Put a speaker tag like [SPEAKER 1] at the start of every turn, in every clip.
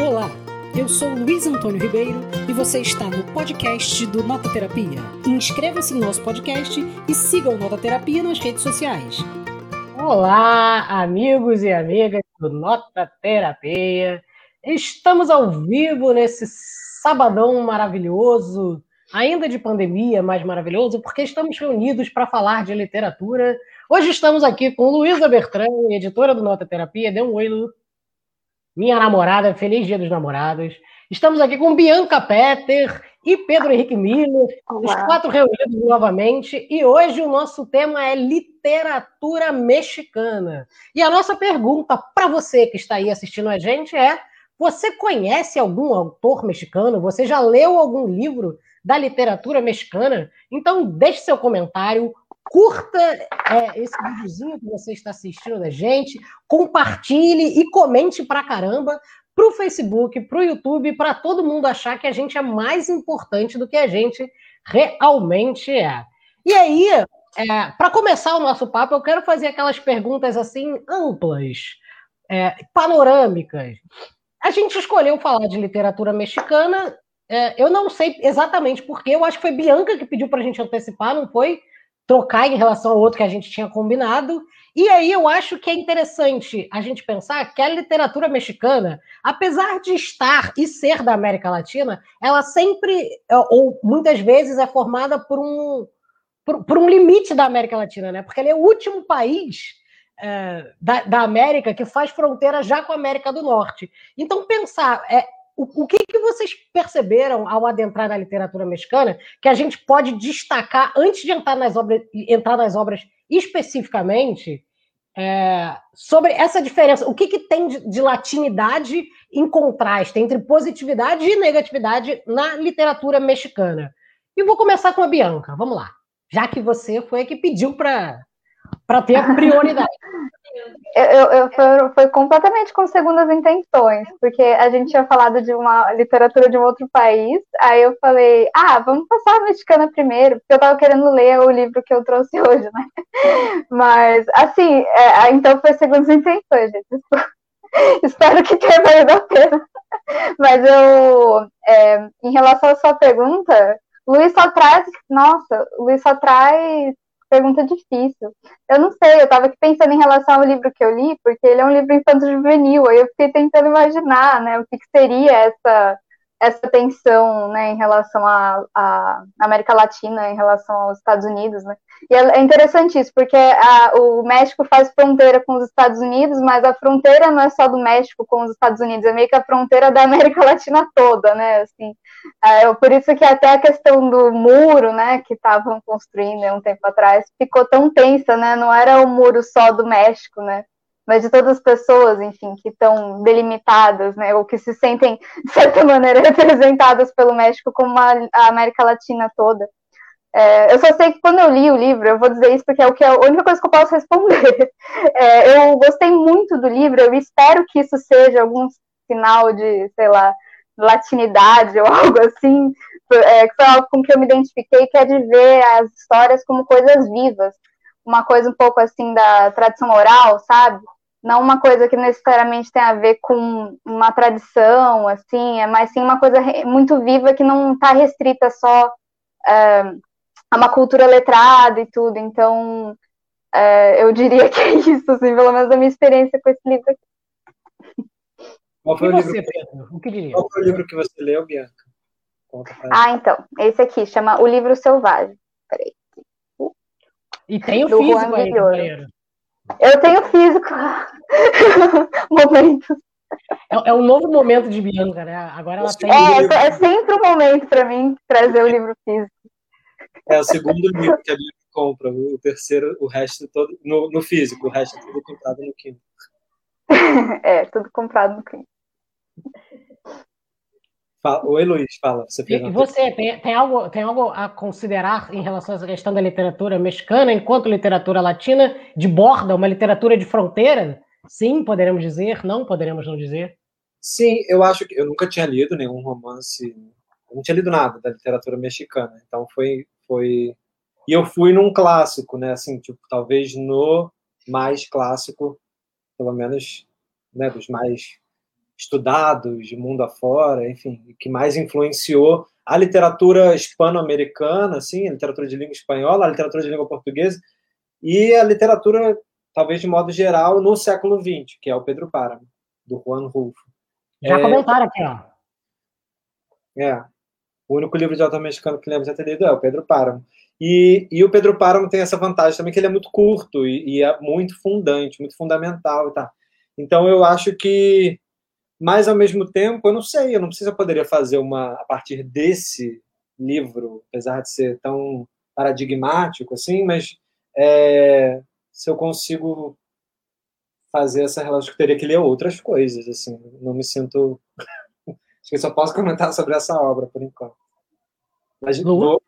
[SPEAKER 1] Olá, eu sou Luiz Antônio Ribeiro e você está no podcast do Nota Terapia. Inscreva-se no nosso podcast e siga o Nota Terapia nas redes sociais.
[SPEAKER 2] Olá, amigos e amigas do Nota Terapia. Estamos ao vivo nesse sabadão maravilhoso, ainda de pandemia, mas maravilhoso, porque estamos reunidos para falar de literatura. Hoje estamos aqui com Luísa Bertrand, editora do Nota Terapia. Dê um oi, Lu minha namorada, feliz dia dos namorados. Estamos aqui com Bianca Petter e Pedro Henrique Miller, Olá. os quatro reunidos novamente, e hoje o nosso tema é literatura mexicana. E a nossa pergunta para você que está aí assistindo a gente é: você conhece algum autor mexicano? Você já leu algum livro da literatura mexicana? Então deixe seu comentário, curta é, esse videozinho que você está assistindo da gente, compartilhe e comente pra caramba para o Facebook, para o YouTube, para todo mundo achar que a gente é mais importante do que a gente realmente é. E aí, é, para começar o nosso papo, eu quero fazer aquelas perguntas assim amplas, é, panorâmicas. A gente escolheu falar de literatura mexicana. É, eu não sei exatamente porquê, eu acho que foi Bianca que pediu para a gente antecipar, não foi? Trocar em relação ao outro que a gente tinha combinado. E aí eu acho que é interessante a gente pensar que a literatura mexicana, apesar de estar e ser da América Latina, ela sempre, ou muitas vezes, é formada por um, por, por um limite da América Latina, né? Porque ele é o último país é, da, da América que faz fronteira já com a América do Norte. Então, pensar, é, o, o que, que vocês perceberam ao adentrar na literatura mexicana que a gente pode destacar antes de entrar nas obras, entrar nas obras especificamente é, sobre essa diferença? O que, que tem de, de latinidade em contraste entre positividade e negatividade na literatura mexicana? E vou começar com a Bianca. Vamos lá. Já que você foi a que pediu para ter a prioridade.
[SPEAKER 3] Eu, eu, eu foi, completamente com segundas intenções, porque a gente tinha falado de uma literatura de um outro país, aí eu falei, ah, vamos passar a mexicana primeiro, porque eu tava querendo ler o livro que eu trouxe hoje, né? Mas, assim, é, então foi segundas intenções, gente. Espero que tenha valido a pena. Mas eu, é, em relação à sua pergunta, Luiz só traz, nossa, Luiz só traz pergunta difícil. Eu não sei, eu estava aqui pensando em relação ao livro que eu li, porque ele é um livro infanto-juvenil, aí eu fiquei tentando imaginar, né, o que, que seria essa essa tensão, né, em relação à América Latina, em relação aos Estados Unidos, né? E é, é interessante isso, porque a, o México faz fronteira com os Estados Unidos, mas a fronteira não é só do México com os Estados Unidos, é meio que a fronteira da América Latina toda, né? Assim, é, por isso que até a questão do muro, né, que estavam construindo um tempo atrás, ficou tão tensa, né? Não era o muro só do México, né? Mas de todas as pessoas, enfim, que estão delimitadas, né, ou que se sentem, de certa maneira, representadas pelo México como a, a América Latina toda. É, eu só sei que quando eu li o livro, eu vou dizer isso porque é, o que é a única coisa que eu posso responder. É, eu gostei muito do livro, eu espero que isso seja algum sinal de, sei lá, latinidade ou algo assim, é, que foi algo com que eu me identifiquei, que é de ver as histórias como coisas vivas, uma coisa um pouco assim da tradição oral, sabe? Não uma coisa que necessariamente tem a ver com uma tradição, assim, é mais sim uma coisa muito viva que não está restrita só é, a uma cultura letrada e tudo. Então, é, eu diria que é isso, assim, pelo menos a minha experiência com esse livro aqui.
[SPEAKER 4] Qual foi, o, você, livro que... O que diria? Qual foi o livro que você leu, Bianca?
[SPEAKER 3] Ah, então, esse aqui chama O Livro Selvagem. Peraí.
[SPEAKER 2] E tem o físico aí,
[SPEAKER 3] eu tenho físico. Momentos.
[SPEAKER 2] É, é, um novo momento de Bianca, né? Agora ela tem.
[SPEAKER 3] É, é sempre um momento para mim trazer o livro físico.
[SPEAKER 4] É o segundo livro que a Bianca compra. O terceiro, o resto todo no, no físico, o resto é tudo comprado no Kindle.
[SPEAKER 3] é, tudo comprado no Kindle.
[SPEAKER 4] Oi, Luiz, fala.
[SPEAKER 2] Você e você, tem, tem, algo, tem algo a considerar em relação a essa questão da literatura mexicana enquanto literatura latina de borda, uma literatura de fronteira? Sim, poderemos dizer, não poderemos não dizer?
[SPEAKER 4] Sim, eu acho que eu nunca tinha lido nenhum romance, eu não tinha lido nada da literatura mexicana, então foi, foi... E eu fui num clássico, né, assim, tipo, talvez no mais clássico, pelo menos, né, dos mais estudados de mundo afora, enfim, que mais influenciou a literatura hispano-americana, assim, a literatura de língua espanhola, a literatura de língua portuguesa e a literatura, talvez de modo geral, no século XX, que é o Pedro Páramo, do Juan Rulfo.
[SPEAKER 2] Já é, comentaram aqui, ó.
[SPEAKER 4] É. O único livro de autor mexicano que lembro já ter lido é o Pedro Páramo. E, e o Pedro Páramo tem essa vantagem também que ele é muito curto e, e é muito fundante, muito fundamental e tá. Então eu acho que mas, ao mesmo tempo, eu não sei, eu não sei se eu poderia fazer uma, a partir desse livro, apesar de ser tão paradigmático assim, mas é, se eu consigo fazer essa relação, eu teria que ler outras coisas, assim, não me sinto... Acho que só posso comentar sobre essa obra, por enquanto. Mas vou,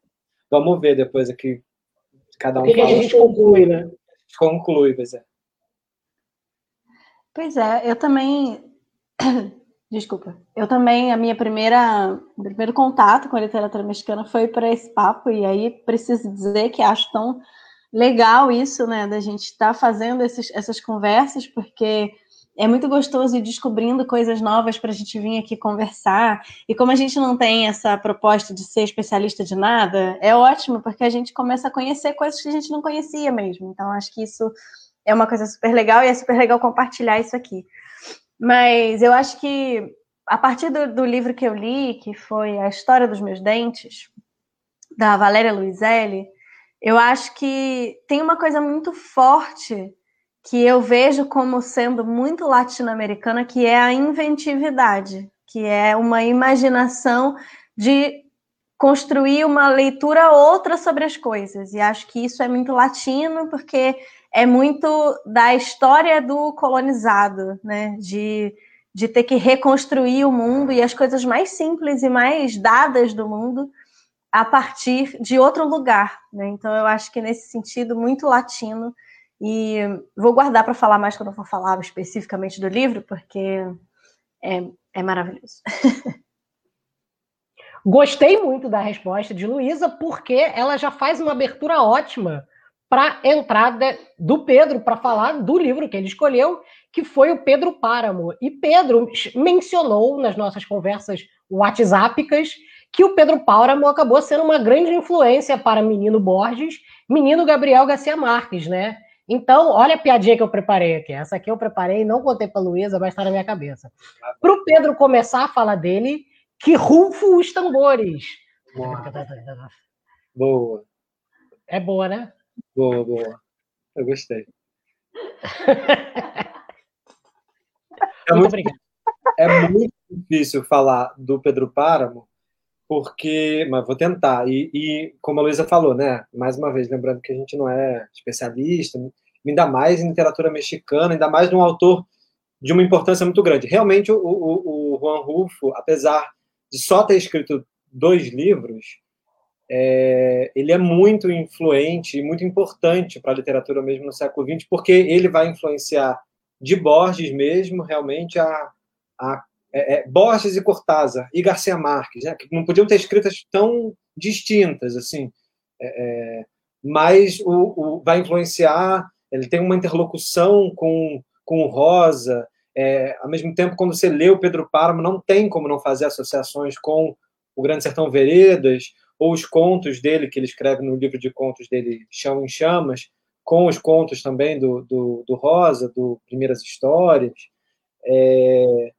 [SPEAKER 4] vamos ver depois aqui, cada um
[SPEAKER 2] fala. a gente conclui, né?
[SPEAKER 4] Conclui, pois é.
[SPEAKER 5] Pois é, eu também Desculpa. Eu também, a minha primeira, primeiro contato com a literatura mexicana foi para esse papo, e aí preciso dizer que acho tão legal isso, né, da gente estar tá fazendo esses, essas conversas, porque é muito gostoso ir descobrindo coisas novas para a gente vir aqui conversar. E como a gente não tem essa proposta de ser especialista de nada, é ótimo, porque a gente começa a conhecer coisas que a gente não conhecia mesmo. Então, acho que isso é uma coisa super legal e é super legal compartilhar isso aqui. Mas eu acho que a partir do, do, livro que eu li, que foi A História dos Meus Dentes, da Valéria Luizelli, eu acho que tem uma coisa muito forte que eu vejo como sendo muito latino-americana, que é a inventividade, que é uma imaginação de construir uma leitura outra sobre as coisas. E acho que isso é muito latino, porque é muito da história do colonizado, né? De, de ter que reconstruir o mundo e as coisas mais simples e mais dadas do mundo a partir de outro lugar, né? Então eu acho que nesse sentido muito latino e vou guardar para falar mais quando eu for falar especificamente do livro, porque é, é maravilhoso.
[SPEAKER 2] Gostei muito da resposta de Luísa, porque ela já faz uma abertura ótima para a entrada do Pedro para falar do livro que ele escolheu, que foi o Pedro Páramo. E Pedro mencionou nas nossas conversas WhatsAppicas que o Pedro Páramo acabou sendo uma grande influência para Menino Borges, Menino Gabriel Garcia Marques, né? Então, olha a piadinha que eu preparei aqui. Essa aqui eu preparei, não contei para Luísa, mas está na minha cabeça. Para o Pedro começar a falar dele, que rufo os tambores.
[SPEAKER 4] Boa. boa.
[SPEAKER 2] É boa, né?
[SPEAKER 4] Boa, boa. Eu gostei.
[SPEAKER 2] é, muito,
[SPEAKER 4] é muito difícil falar do Pedro Páramo, porque. Mas vou tentar. E, e, como a Luísa falou, né? Mais uma vez, lembrando que a gente não é especialista, ainda mais em literatura mexicana, ainda mais de um autor de uma importância muito grande. Realmente, o, o, o Juan Rulfo, apesar de só ter escrito dois livros, é, ele é muito influente e muito importante para a literatura mesmo no século XX, porque ele vai influenciar de Borges mesmo, realmente, a, a é, é, Borges e Cortázar e Garcia Marques, né, que não podiam ter escritas tão distintas, assim, é, é mas o, o, vai influenciar, ele tem uma interlocução com, com o Rosa, é, ao mesmo tempo, quando você lê o Pedro Páramo, não tem como não fazer associações com o Grande Sertão Veredas, ou os contos dele, que ele escreve no livro de contos dele, Chão em Chamas, com os contos também do, do, do Rosa, do Primeiras Histórias. É,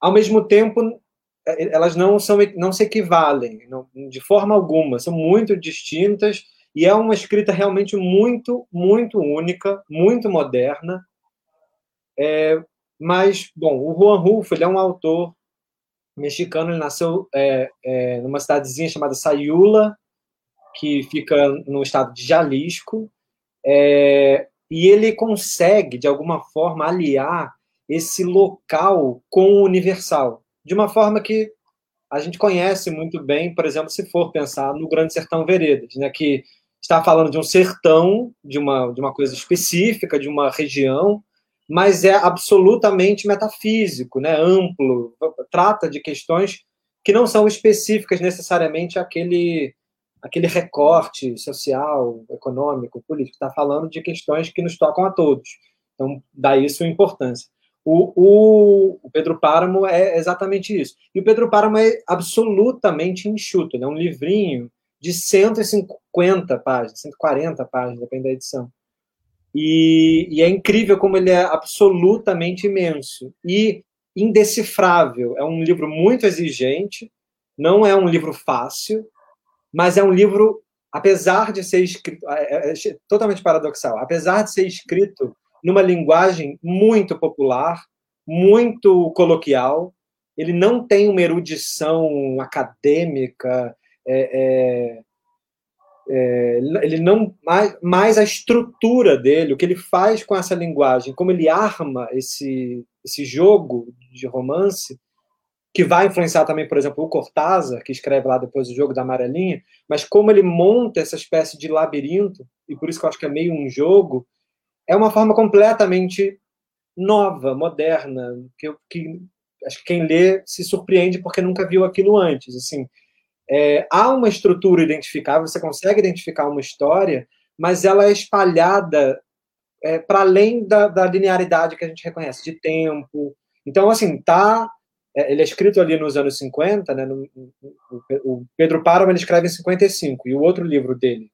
[SPEAKER 4] ao mesmo tempo, é, elas não, são, não se equivalem, não, de forma alguma, são muito distintas, e é uma escrita realmente muito, muito única, muito moderna. É, mas, bom, o Juan Rulfo ele é um autor mexicano, ele nasceu é, é, numa cidadezinha chamada Sayula, que fica no estado de Jalisco, é, e ele consegue, de alguma forma, aliar esse local com o universal, de uma forma que a gente conhece muito bem, por exemplo, se for pensar no Grande Sertão Veredas, né, que está falando de um sertão, de uma, de uma coisa específica, de uma região, mas é absolutamente metafísico, né, amplo, trata de questões que não são específicas necessariamente aquele aquele recorte social, econômico, político, está falando de questões que nos tocam a todos. Então, daí sua importância. O, o, o, Pedro Páramo é exatamente isso. E o Pedro Páramo é absolutamente enxuto. Ele é um livrinho de 150 páginas, 140 páginas, depende da edição. E, e, é incrível como ele é absolutamente imenso e indecifrável. É um livro muito exigente, não é um livro fácil, mas é um livro, apesar de ser escrito, é, é, é totalmente paradoxal, apesar de ser escrito numa linguagem muito popular, muito coloquial, ele não tem uma erudição acadêmica, é, é, é, ele não mais, mais a estrutura dele, o que ele faz com essa linguagem, como ele arma esse esse jogo de romance que vai influenciar também, por exemplo, o Cortázar, que escreve lá depois o jogo da amarelinha, mas como ele monta essa espécie de labirinto, e por isso que eu acho que é meio um jogo, é uma forma completamente nova, moderna, que, que acho que quem lê se surpreende porque nunca viu aquilo antes. Assim, é, há uma estrutura identificável, você consegue identificar uma história, mas ela é espalhada é, para além da, da, linearidade que a gente reconhece, de tempo. Então, assim, tá. É, ele é escrito ali nos anos 50, né? No, no, o Pedro Páramo ele escreve em 55, e o outro livro dele,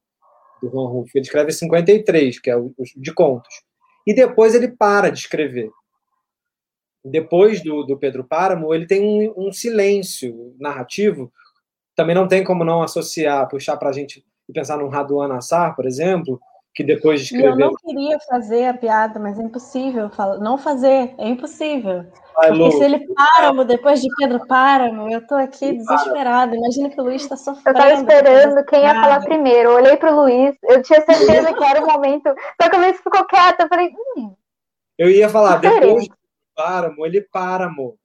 [SPEAKER 4] do Juan Rulfo, ele escreve em 53, que é o, o de contos. E depois ele para de escrever. Depois do, do Pedro Páramo, ele tem um, um silêncio narrativo. Também não tem como não associar, puxar para a gente e pensar num Raduan Nassar, por exemplo, que depois de escrever.
[SPEAKER 5] Eu não queria fazer a piada, mas é impossível não fazer, é impossível. Porque Lu. se ele Páramo, depois de Pedro Páramo, eu tô aqui desesperada. Imagina que o Luiz está sofrendo.
[SPEAKER 3] Eu tava esperando quem ia falar primeiro. Eu olhei pro Luiz, eu tinha certeza que era o momento. Só que o Luiz ficou quieto, eu falei. Hum,
[SPEAKER 4] eu ia falar, depois de Páramo, ele para, amor.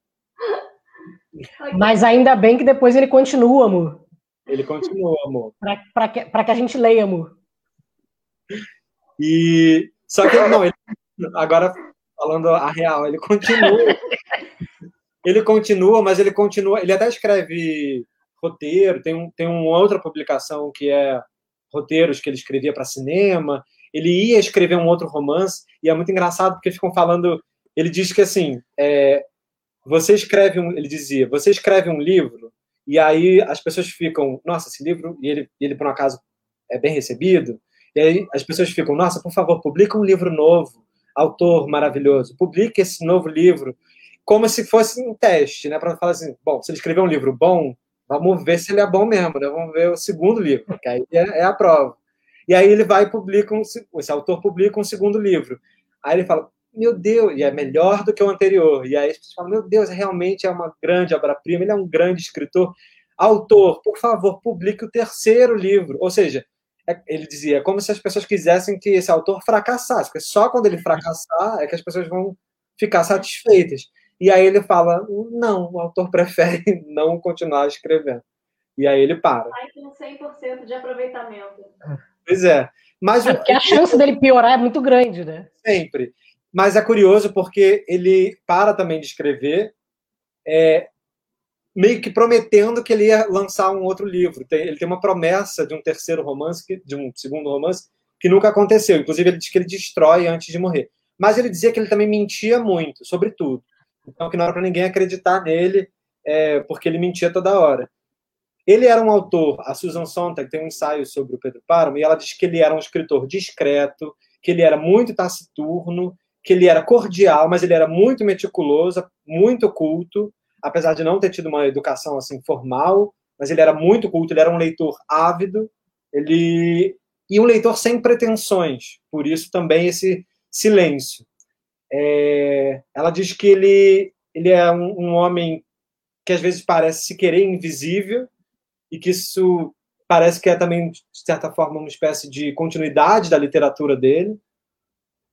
[SPEAKER 2] Mas ainda bem que depois ele continua, amor.
[SPEAKER 4] Ele continua, amor.
[SPEAKER 2] Para que, que a gente leia, amor.
[SPEAKER 4] E só que não, ele, agora falando a real, ele continua. ele continua, mas ele continua. Ele até escreve roteiro. Tem, um, tem uma outra publicação que é roteiros que ele escrevia para cinema. Ele ia escrever um outro romance e é muito engraçado porque ficam falando. Ele diz que assim, é, você escreve um, ele dizia, você escreve um livro e aí as pessoas ficam, nossa, esse livro e ele, ele por um acaso é bem recebido. E aí as pessoas ficam, nossa, por favor, publica um livro novo, autor maravilhoso, publique esse novo livro, como se fosse um teste, né? Para falar assim, bom, se ele escrever um livro bom, vamos ver se ele é bom mesmo, né? Vamos ver o segundo livro, que aí é, é a prova. E aí ele vai e publica, um, esse autor publica um segundo livro. Aí ele fala, meu Deus, e é melhor do que o anterior. E aí as pessoas falam, meu Deus, realmente é uma grande obra-prima, ele é um grande escritor. Autor, por favor, publique o terceiro livro. Ou seja, ele dizia, é como se as pessoas quisessem que esse autor fracassasse, porque só quando ele fracassar é que as pessoas vão ficar satisfeitas. E aí ele fala, não, o autor prefere não continuar escrevendo. E aí ele para.
[SPEAKER 5] Aí com 100% de aproveitamento.
[SPEAKER 4] Pois é. Mas
[SPEAKER 2] é porque a chance dele piorar é muito grande, né?
[SPEAKER 4] Sempre. Mas é curioso porque ele para também de escrever, é, meio que prometendo que ele ia lançar um outro livro. Ele tem uma promessa de um terceiro romance, de um segundo romance, que nunca aconteceu. Inclusive, ele diz que ele destrói antes de morrer. Mas ele dizia que ele também mentia muito, sobre tudo. Então, que não era para ninguém acreditar nele, é, porque ele mentia toda hora. Ele era um autor, a Susan Sontag tem um ensaio sobre o Pedro Páramo, e ela diz que ele era um escritor discreto, que ele era muito taciturno, que ele era cordial, mas ele era muito meticuloso, muito culto, apesar de não ter tido uma educação assim formal, mas ele era muito culto, ele era um leitor ávido, ele e um leitor sem pretensões, por isso também esse silêncio. É, ela diz que ele ele é um, um homem que às vezes parece se querer invisível e que isso parece que é também de certa forma uma espécie de continuidade da literatura dele,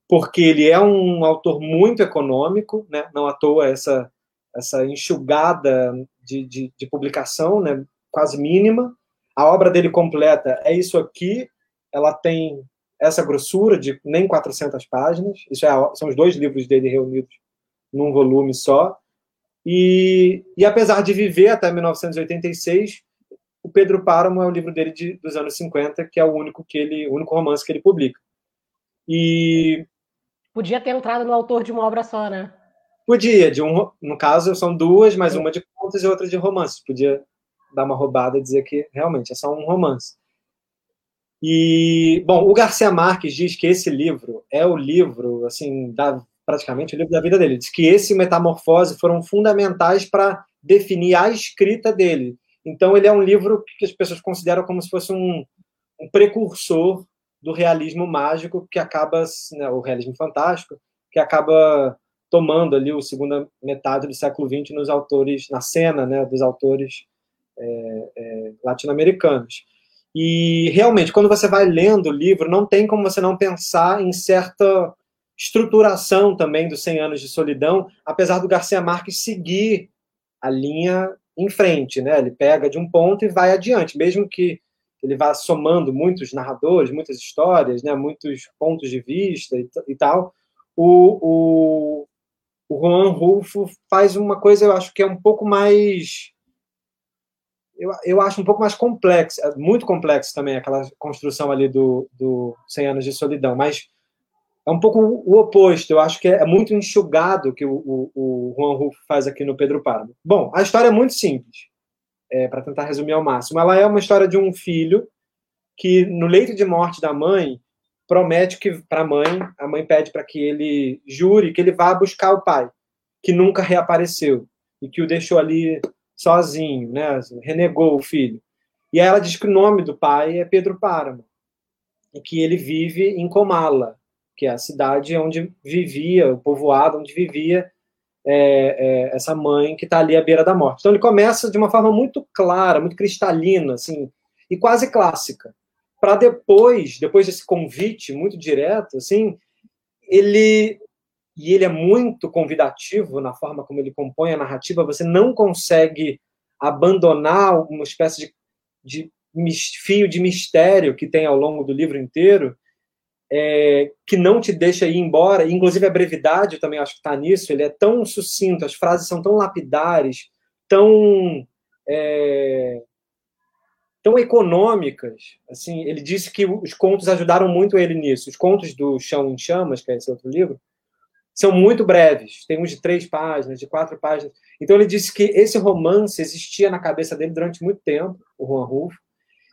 [SPEAKER 4] porque ele é um autor muito econômico, né? Não à toa essa essa enxugada de, de, de, publicação, né, quase mínima. A obra dele completa é isso aqui, ela tem essa grossura de nem 400 páginas, isso é, são os dois livros dele reunidos num volume só. E, e apesar de viver até 1986, o Pedro Páramo é o livro dele de, dos anos 50, que é o único que ele, o único romance que ele publica. E
[SPEAKER 2] podia ter entrado no autor de uma obra só, né?
[SPEAKER 4] Podia, de um, no caso são duas, mas uma de contos e outra de romances. Podia dar uma roubada e dizer que realmente é só um romance. E, bom, o Garcia Marques diz que esse livro é o livro, assim, da, praticamente o livro da vida dele. Diz que esse Metamorfose foram fundamentais para definir a escrita dele. Então, ele é um livro que as pessoas consideram como se fosse um, um precursor do realismo mágico que acaba, né, o realismo fantástico, que acaba tomando ali o segunda metade do século XX nos autores, na cena né, dos autores é, é, latino-americanos. E realmente, quando você vai lendo o livro, não tem como você não pensar em certa estruturação também dos 100 anos de solidão, apesar do Garcia Marques seguir a linha em frente, né? Ele pega de um ponto e vai adiante, mesmo que ele vá somando muitos narradores, muitas histórias, né? Muitos pontos de vista e, e tal. O, o, o Juan Rulfo faz uma coisa, eu acho que é um pouco mais. Eu, eu acho um pouco mais complexo, é muito complexo também aquela construção ali do, do 100 Anos de Solidão, mas é um pouco o oposto. Eu acho que é, é muito enxugado que o, o, o Juan Rulfo faz aqui no Pedro Pardo. Bom, a história é muito simples, é, para tentar resumir ao máximo. Ela é uma história de um filho que, no leito de morte da mãe, promete que para a mãe, a mãe pede para que ele jure que ele vá buscar o pai, que nunca reapareceu e que o deixou ali sozinho, né? Renegou o filho. E ela diz que o nome do pai é Pedro Páramo e que ele vive em Comala, que é a cidade onde vivia, o povoado onde vivia é, é, essa mãe que está ali à beira da morte. Então ele começa de uma forma muito clara, muito cristalina, assim, e quase clássica para depois, depois desse convite muito direto, assim, ele e ele é muito convidativo na forma como ele compõe a narrativa, você não consegue abandonar uma espécie de, de fio de mistério que tem ao longo do livro inteiro, é, que não te deixa ir embora, inclusive a brevidade também acho que está nisso, ele é tão sucinto, as frases são tão lapidares, tão é, tão econômicas. Assim, ele disse que os contos ajudaram muito ele nisso. Os contos do Chão em Chamas, que é esse outro livro, são muito breves. Tem uns de três páginas, de quatro páginas. Então ele disse que esse romance existia na cabeça dele durante muito tempo, o Juan Rulfo,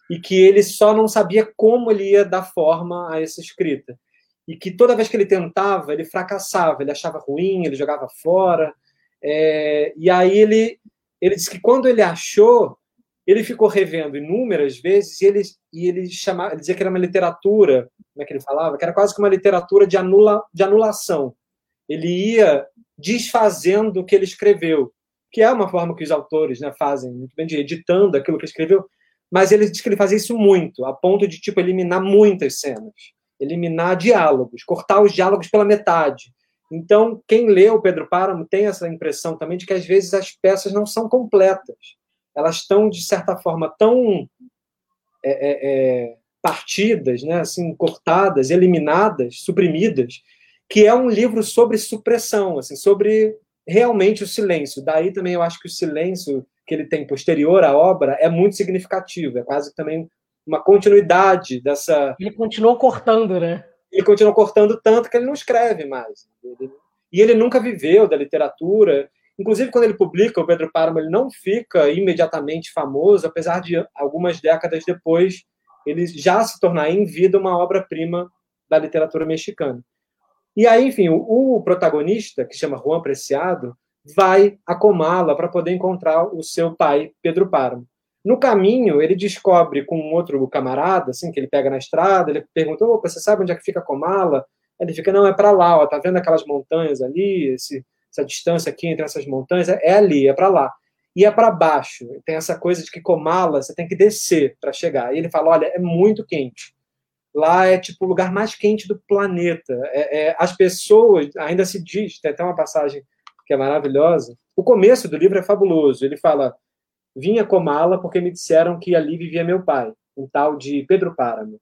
[SPEAKER 4] e que ele só não sabia como ele ia dar forma a essa escrita. E que toda vez que ele tentava, ele fracassava, ele achava ruim, ele jogava fora. É... e aí ele, ele disse que quando ele achou, ele ficou revendo inúmeras vezes e ele, e ele, chamava, dizia que era uma literatura, como é que ele falava? Que era quase que uma literatura de, anula, de anulação. Ele ia desfazendo o que ele escreveu, que é uma forma que os autores né, fazem muito bem, de editando aquilo que escreveu, mas ele diz que ele fazia isso muito, a ponto de tipo eliminar muitas cenas, eliminar diálogos, cortar os diálogos pela metade. Então, quem lê o Pedro Páramo tem essa impressão também de que às vezes as peças não são completas elas estão, de certa forma, tão é, é, é, partidas, né, assim, cortadas, eliminadas, suprimidas, que é um livro sobre supressão, assim, sobre realmente o silêncio. Daí também eu acho que o silêncio que ele tem posterior à obra é muito significativo, é quase também uma continuidade dessa.
[SPEAKER 2] Ele continuou cortando, né?
[SPEAKER 4] Ele continuou cortando tanto que ele não escreve mais. E ele nunca viveu da literatura, Inclusive, quando ele publica, o Pedro Páramo ele não fica imediatamente famoso, apesar de algumas décadas depois ele já se tornar em vida uma obra-prima da literatura mexicana. E aí, enfim, o, o protagonista, que chama Juan Preciado, vai a Comala para poder encontrar o seu pai, Pedro Páramo. No caminho, ele descobre com um outro camarada, assim, que ele pega na estrada, ele pergunta, opa, você sabe onde é que fica Comala? Ele fica, não, é para lá, ó, tá vendo aquelas montanhas ali, esse, essa distância aqui entre essas montanhas, é, ali, é para lá. E é para baixo. Tem essa coisa de que Comala você tem que descer para chegar. E ele fala: olha, é muito quente. Lá é tipo o lugar mais quente do planeta. É, é, as pessoas, ainda se diz, tem até uma passagem que é maravilhosa. O começo do livro é fabuloso. Ele fala: Vinha Comala porque me disseram que ali vivia meu pai, um tal de Pedro Páramo.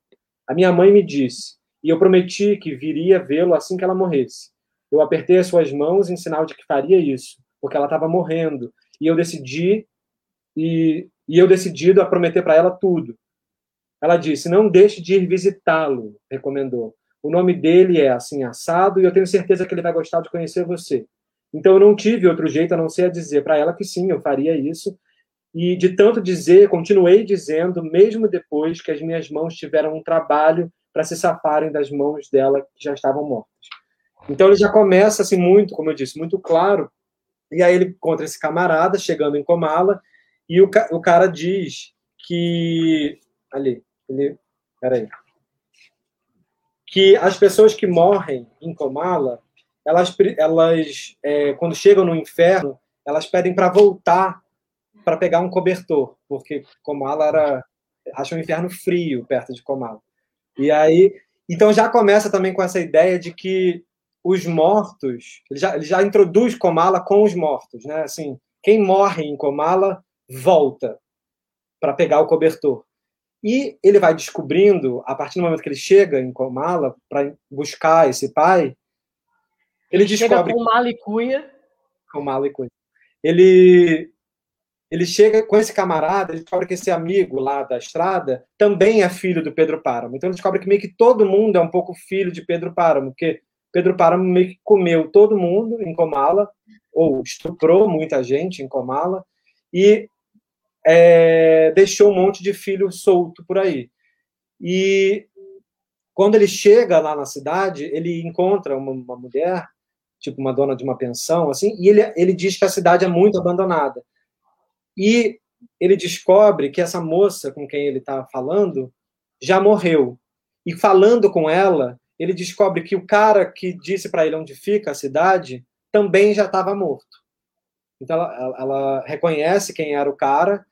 [SPEAKER 4] A minha mãe me disse, e eu prometi que viria vê-lo assim que ela morresse. Eu apertei as suas mãos em sinal de que faria isso, porque ela estava morrendo. E eu decidi e, e eu decidido a prometer para ela tudo. Ela disse: "Não deixe de ir visitá-lo", recomendou. O nome dele é assim assado e eu tenho certeza que ele vai gostar de conhecer você. Então eu não tive outro jeito a não ser dizer para ela que sim, eu faria isso. E de tanto dizer, continuei dizendo, mesmo depois que as minhas mãos tiveram um trabalho para se safarem das mãos dela que já estavam mortas. Então ele já começa assim muito, como eu disse, muito claro. E aí ele encontra esse camarada chegando em Comala e o, o cara diz que ali, ele, peraí, que as pessoas que morrem em Comala, elas, elas é, quando chegam no inferno, elas pedem para voltar para pegar um cobertor, porque Comala era acha um inferno frio perto de Comala. E aí, então já começa também com essa ideia de que os mortos, ele já, ele já introduz Comala com os mortos, né? Assim, quem morre em Comala volta para pegar o cobertor. E ele vai descobrindo, a partir do momento que ele chega em Comala para buscar esse pai, ele, ele descobre.
[SPEAKER 2] Chega com Malicuia.
[SPEAKER 4] Com Malicuia. Ele ele chega com esse camarada, ele descobre que esse amigo lá da estrada também é filho do Pedro Páramo. Então ele descobre que meio que todo mundo é um pouco filho de Pedro Páramo, porque Pedro Páramo meio que comeu todo mundo em Comala, ou estuprou muita gente em Comala, e é, deixou um monte de filho solto por aí. E quando ele chega lá na cidade, ele encontra uma, uma mulher, tipo uma dona de uma pensão, assim, e ele, ele diz que a cidade é muito abandonada. E ele descobre que essa moça com quem ele está falando já morreu. E falando com ela, ele descobre que o cara que disse para ele onde fica a cidade também já estava morto. Então ela, ela, reconhece quem era o cara.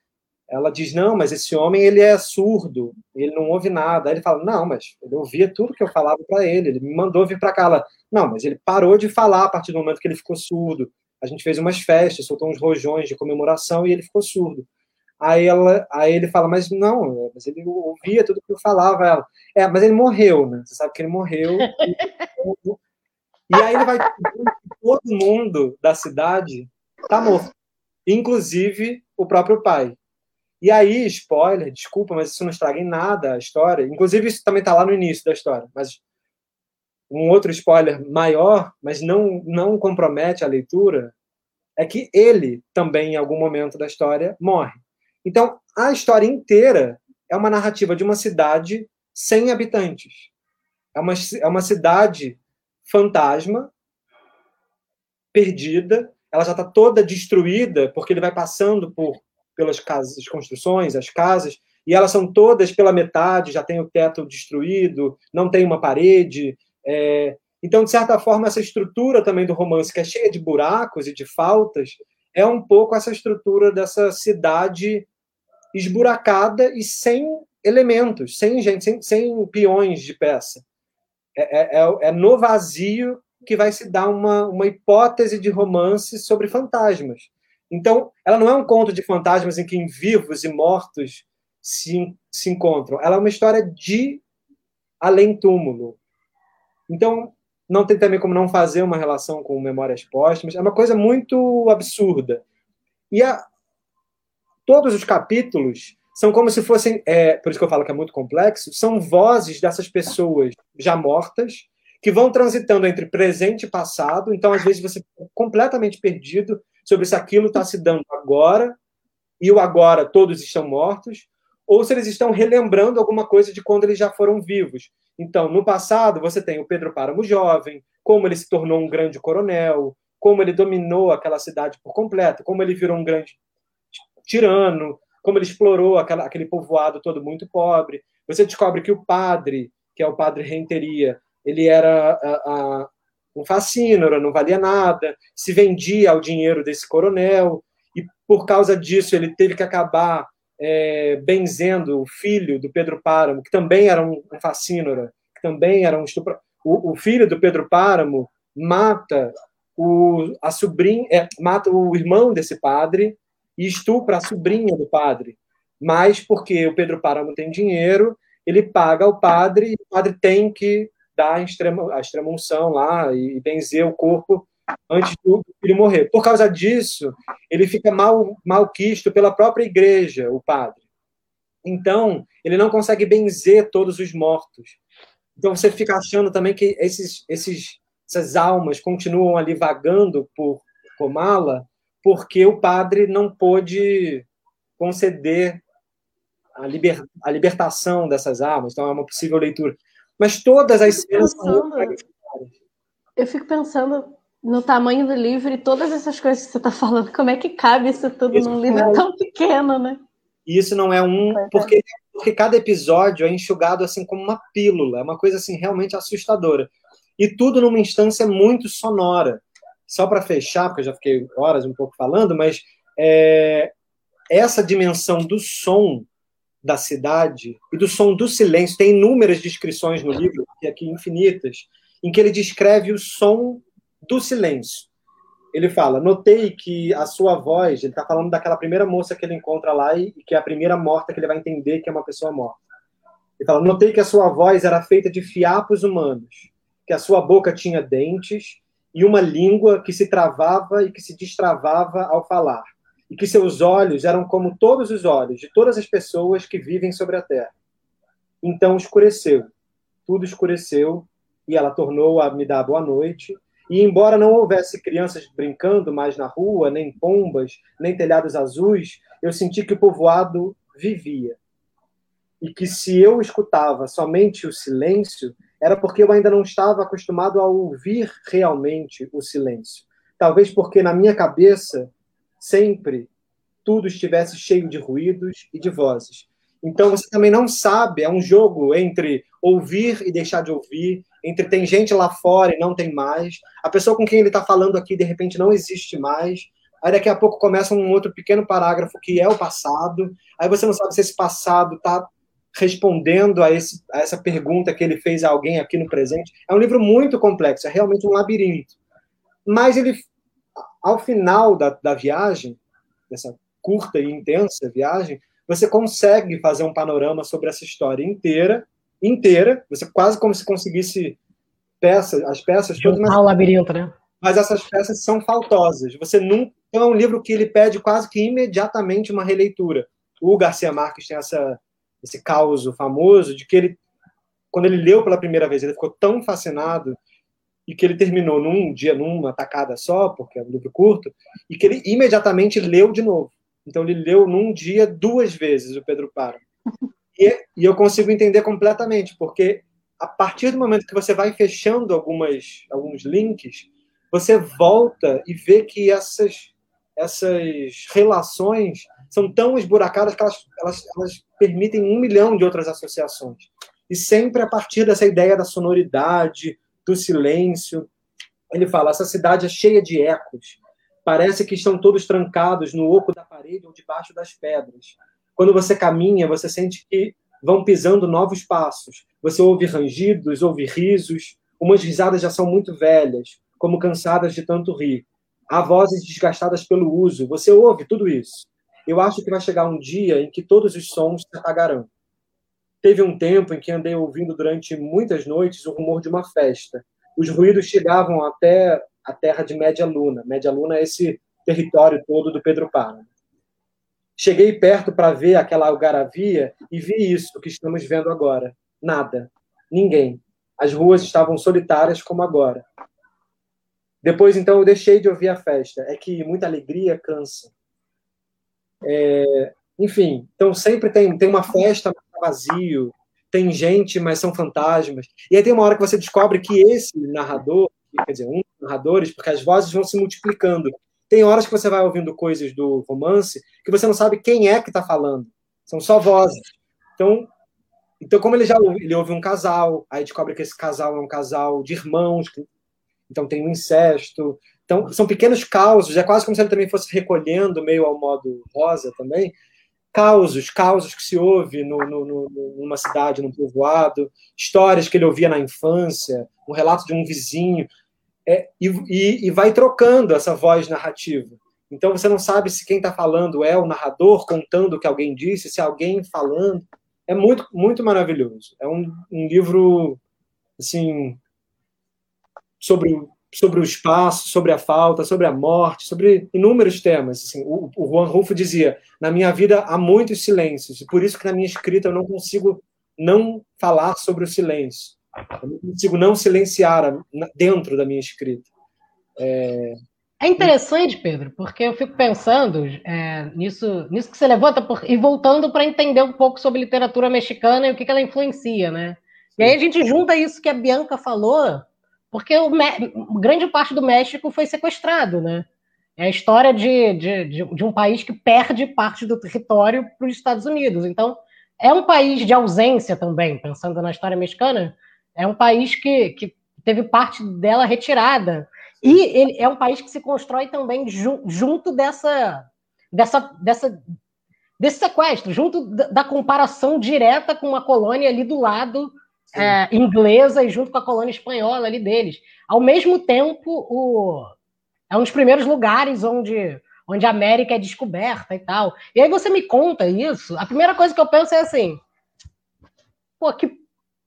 [SPEAKER 4] Ela diz: Não, mas esse homem ele é surdo, ele não ouve nada. Aí ele fala: Não, mas ele ouvia tudo que eu falava para ele, ele me mandou vir para cá. Ela, não, mas ele parou de falar a partir do momento que ele ficou surdo a gente fez umas festas, soltou uns rojões de comemoração e ele ficou surdo. Aí, ela, aí ele fala, mas não, mas ele ouvia tudo que eu falava. Ela, é, mas ele morreu, né? Você sabe que ele morreu. e, aí ele vai todo mundo da cidade tá morto, inclusive o próprio pai. E aí, spoiler, desculpa, mas isso não estraga em nada a história. Inclusive, isso também está lá no início da história. Mas um outro spoiler maior, mas não, não compromete a leitura, é que ele também, em algum momento da história, morre. Então, a história inteira é uma narrativa de uma cidade sem habitantes. É uma, é uma cidade fantasma, perdida, ela já está toda destruída, porque ele vai passando por pelas casas, as construções, as casas, e elas são todas pela metade, já tem o teto destruído, não tem uma parede, é, então, de certa forma, essa estrutura também do romance, que é cheia de buracos e de faltas, é um pouco essa estrutura dessa cidade esburacada e sem elementos, sem gente, sem, sem peões de peça. É, é, é, é no vazio que vai se dar uma, uma hipótese de romance sobre fantasmas. Então, ela não é um conto de fantasmas em que vivos e mortos se, se encontram. Ela é uma história de além-túmulo, então, não tem também como não fazer uma relação com memórias póstumas. É uma coisa muito absurda. E a, todos os capítulos são como se fossem, é, por isso que eu falo que é muito complexo, são vozes dessas pessoas já mortas que vão transitando entre presente e passado. Então, às vezes, você fica completamente perdido sobre se aquilo está se dando agora e o agora todos estão mortos, ou se eles estão relembrando alguma coisa de quando eles já foram vivos. Então, no passado, você tem o Pedro Páramo jovem, como ele se tornou um grande coronel, como ele dominou aquela cidade por completo, como ele virou um grande tirano, como ele explorou aquela, aquele povoado todo muito pobre. Você descobre que o padre, que é o padre Renteria, ele era a, a, um fascínora, não valia nada, se vendia ao dinheiro desse coronel, e por causa disso ele teve que acabar é, benzendo o filho do Pedro Páramo, que também era um, um fascínora, que também era um estupro. O, o, filho do Pedro Páramo mata o, a sobrinha, é, mata o irmão desse padre e estupra a sobrinha do padre. Mas porque o Pedro Páramo tem dinheiro, ele paga ao padre e o padre tem que dar a extrema, a extrema unção lá e benzer o corpo antes do filho morrer. Por causa disso, ele fica mal, mal quisto pela própria igreja, o padre. Então, ele não consegue benzer todos os mortos. Então, você fica achando também que esses, esses, essas almas continuam ali vagando por Comala, porque o padre não pôde conceder a, liber, a libertação dessas armas. Então, é uma possível leitura. Mas todas as cenas
[SPEAKER 5] pensando,
[SPEAKER 4] são
[SPEAKER 5] Eu fico pensando no tamanho do livro e todas essas coisas que você está falando, como é que cabe isso tudo isso num livro é. tão pequeno, né?
[SPEAKER 4] E isso não é um. É. Porque, porque cada episódio é enxugado assim como uma pílula, é uma coisa assim realmente assustadora. E tudo numa instância muito sonora. Só para fechar, porque eu já fiquei horas um pouco falando, mas é, essa dimensão do som da cidade e do som do silêncio, tem inúmeras descrições no livro, aqui infinitas, em que ele descreve o som do silêncio. Ele fala: Notei que a sua voz, ele está falando daquela primeira moça que ele encontra lá e que é a primeira morta que ele vai entender que é uma pessoa morta. Ele fala: Notei que a sua voz era feita de fiapos humanos, que a sua boca tinha dentes e uma língua que se travava e que se destravava ao falar, e que seus olhos eram como todos os olhos de todas as pessoas que vivem sobre a terra. Então escureceu, tudo escureceu, e ela tornou a me dar boa noite e embora não houvesse crianças brincando mais na rua, nem pombas, nem telhados azuis, eu senti que o povoado vivia. E que se eu escutava somente o silêncio, era porque eu ainda não estava acostumado a ouvir realmente o silêncio. Talvez porque na minha cabeça sempre tudo estivesse cheio de ruídos e de vozes. Então você também não sabe, é um jogo entre ouvir e deixar de ouvir, entre tem gente lá fora e não tem mais, a pessoa com quem ele está falando aqui de repente não existe mais, aí daqui a pouco começa um outro pequeno parágrafo que é o passado, aí você não sabe se esse passado está respondendo a, esse, a essa pergunta que ele fez a alguém aqui no presente. É um livro muito complexo, é realmente um labirinto. Mas ele, ao final da, da viagem, dessa curta e intensa viagem, você consegue fazer um panorama sobre essa história inteira, inteira, você quase como se conseguisse peças, as peças
[SPEAKER 2] todas. Mas, o labirinto, né?
[SPEAKER 4] Mas essas peças são faltosas. Você não é um livro que ele pede quase que imediatamente uma releitura. O Garcia Marques tem essa esse caos famoso de que ele quando ele leu pela primeira vez, ele ficou tão fascinado e que ele terminou num dia, numa tacada só, porque é um livro curto, e que ele imediatamente leu de novo. Então ele leu num dia duas vezes o Pedro Paro. E, e eu consigo entender completamente, porque a partir do momento que você vai fechando algumas, alguns links, você volta e vê que essas, essas relações são tão esburacadas que elas, elas, elas permitem um milhão de outras associações. E sempre a partir dessa ideia da sonoridade, do silêncio. Ele fala: essa cidade é cheia de ecos. Parece que estão todos trancados no oco da parede ou debaixo das pedras. Quando você caminha, você sente que vão pisando novos passos. Você ouve rangidos, ouve risos. Umas risadas já são muito velhas, como cansadas de tanto rir. Há vozes desgastadas pelo uso. Você ouve tudo isso. Eu acho que vai chegar um dia em que todos os sons se apagarão. Teve um tempo em que andei ouvindo durante muitas noites o rumor de uma festa. Os ruídos chegavam até a terra de Média Luna. Média Luna é esse território todo do Pedro Parra. Cheguei perto para ver aquela algaravia e vi isso que estamos vendo agora. Nada. Ninguém. As ruas estavam solitárias como agora. Depois, então, eu deixei de ouvir a festa. É que muita alegria cansa. É, enfim, então sempre tem, tem uma festa vazio, tem gente, mas são fantasmas. E aí tem uma hora que você descobre que esse narrador, quer dizer, um dos narradores, porque as vozes vão se multiplicando. Tem horas que você vai ouvindo coisas do romance que você não sabe quem é que está falando. São só vozes. Então, então como ele já ouve, ele ouve um casal, aí descobre que esse casal é um casal de irmãos, então tem um incesto. Então, são pequenos causos, é quase como se ele também fosse recolhendo, meio ao modo rosa também, causos, causos que se ouve no, no, no, numa cidade, num povoado, histórias que ele ouvia na infância, um relato de um vizinho, é, e, e, e, vai trocando essa voz narrativa. Então você não sabe se quem está falando é o narrador contando o que alguém disse, se é alguém falando. É muito, muito maravilhoso. É um, um livro assim sobre sobre o espaço, sobre a falta, sobre a morte, sobre inúmeros temas. Assim, o, o Juan Rulfo dizia: na minha vida há muitos silêncios, e por isso que na minha escrita eu não consigo não falar sobre o silêncio. Eu não consigo não silenciar dentro da minha escrita. É,
[SPEAKER 2] É interessante, Pedro, porque eu fico pensando é, nisso, nisso que você levanta por, e voltando para entender um pouco sobre literatura mexicana e o que, que ela influencia, né? E aí a gente junta isso que a Bianca falou, porque o, grande parte do México foi sequestrado, né? É a história de, de, de, um país que perde parte do território para os Estados Unidos. Então, é um país de ausência também, pensando na história mexicana, é um país que, que teve parte dela retirada e ele é um país que se constrói também ju junto dessa, dessa, dessa, desse sequestro, junto da, comparação direta com uma colônia ali do lado é, inglesa e junto com a colônia espanhola ali deles. Ao mesmo tempo, o, é um dos primeiros lugares onde, onde a América é descoberta e tal. E aí você me conta isso, a primeira coisa que eu penso é assim, pô, que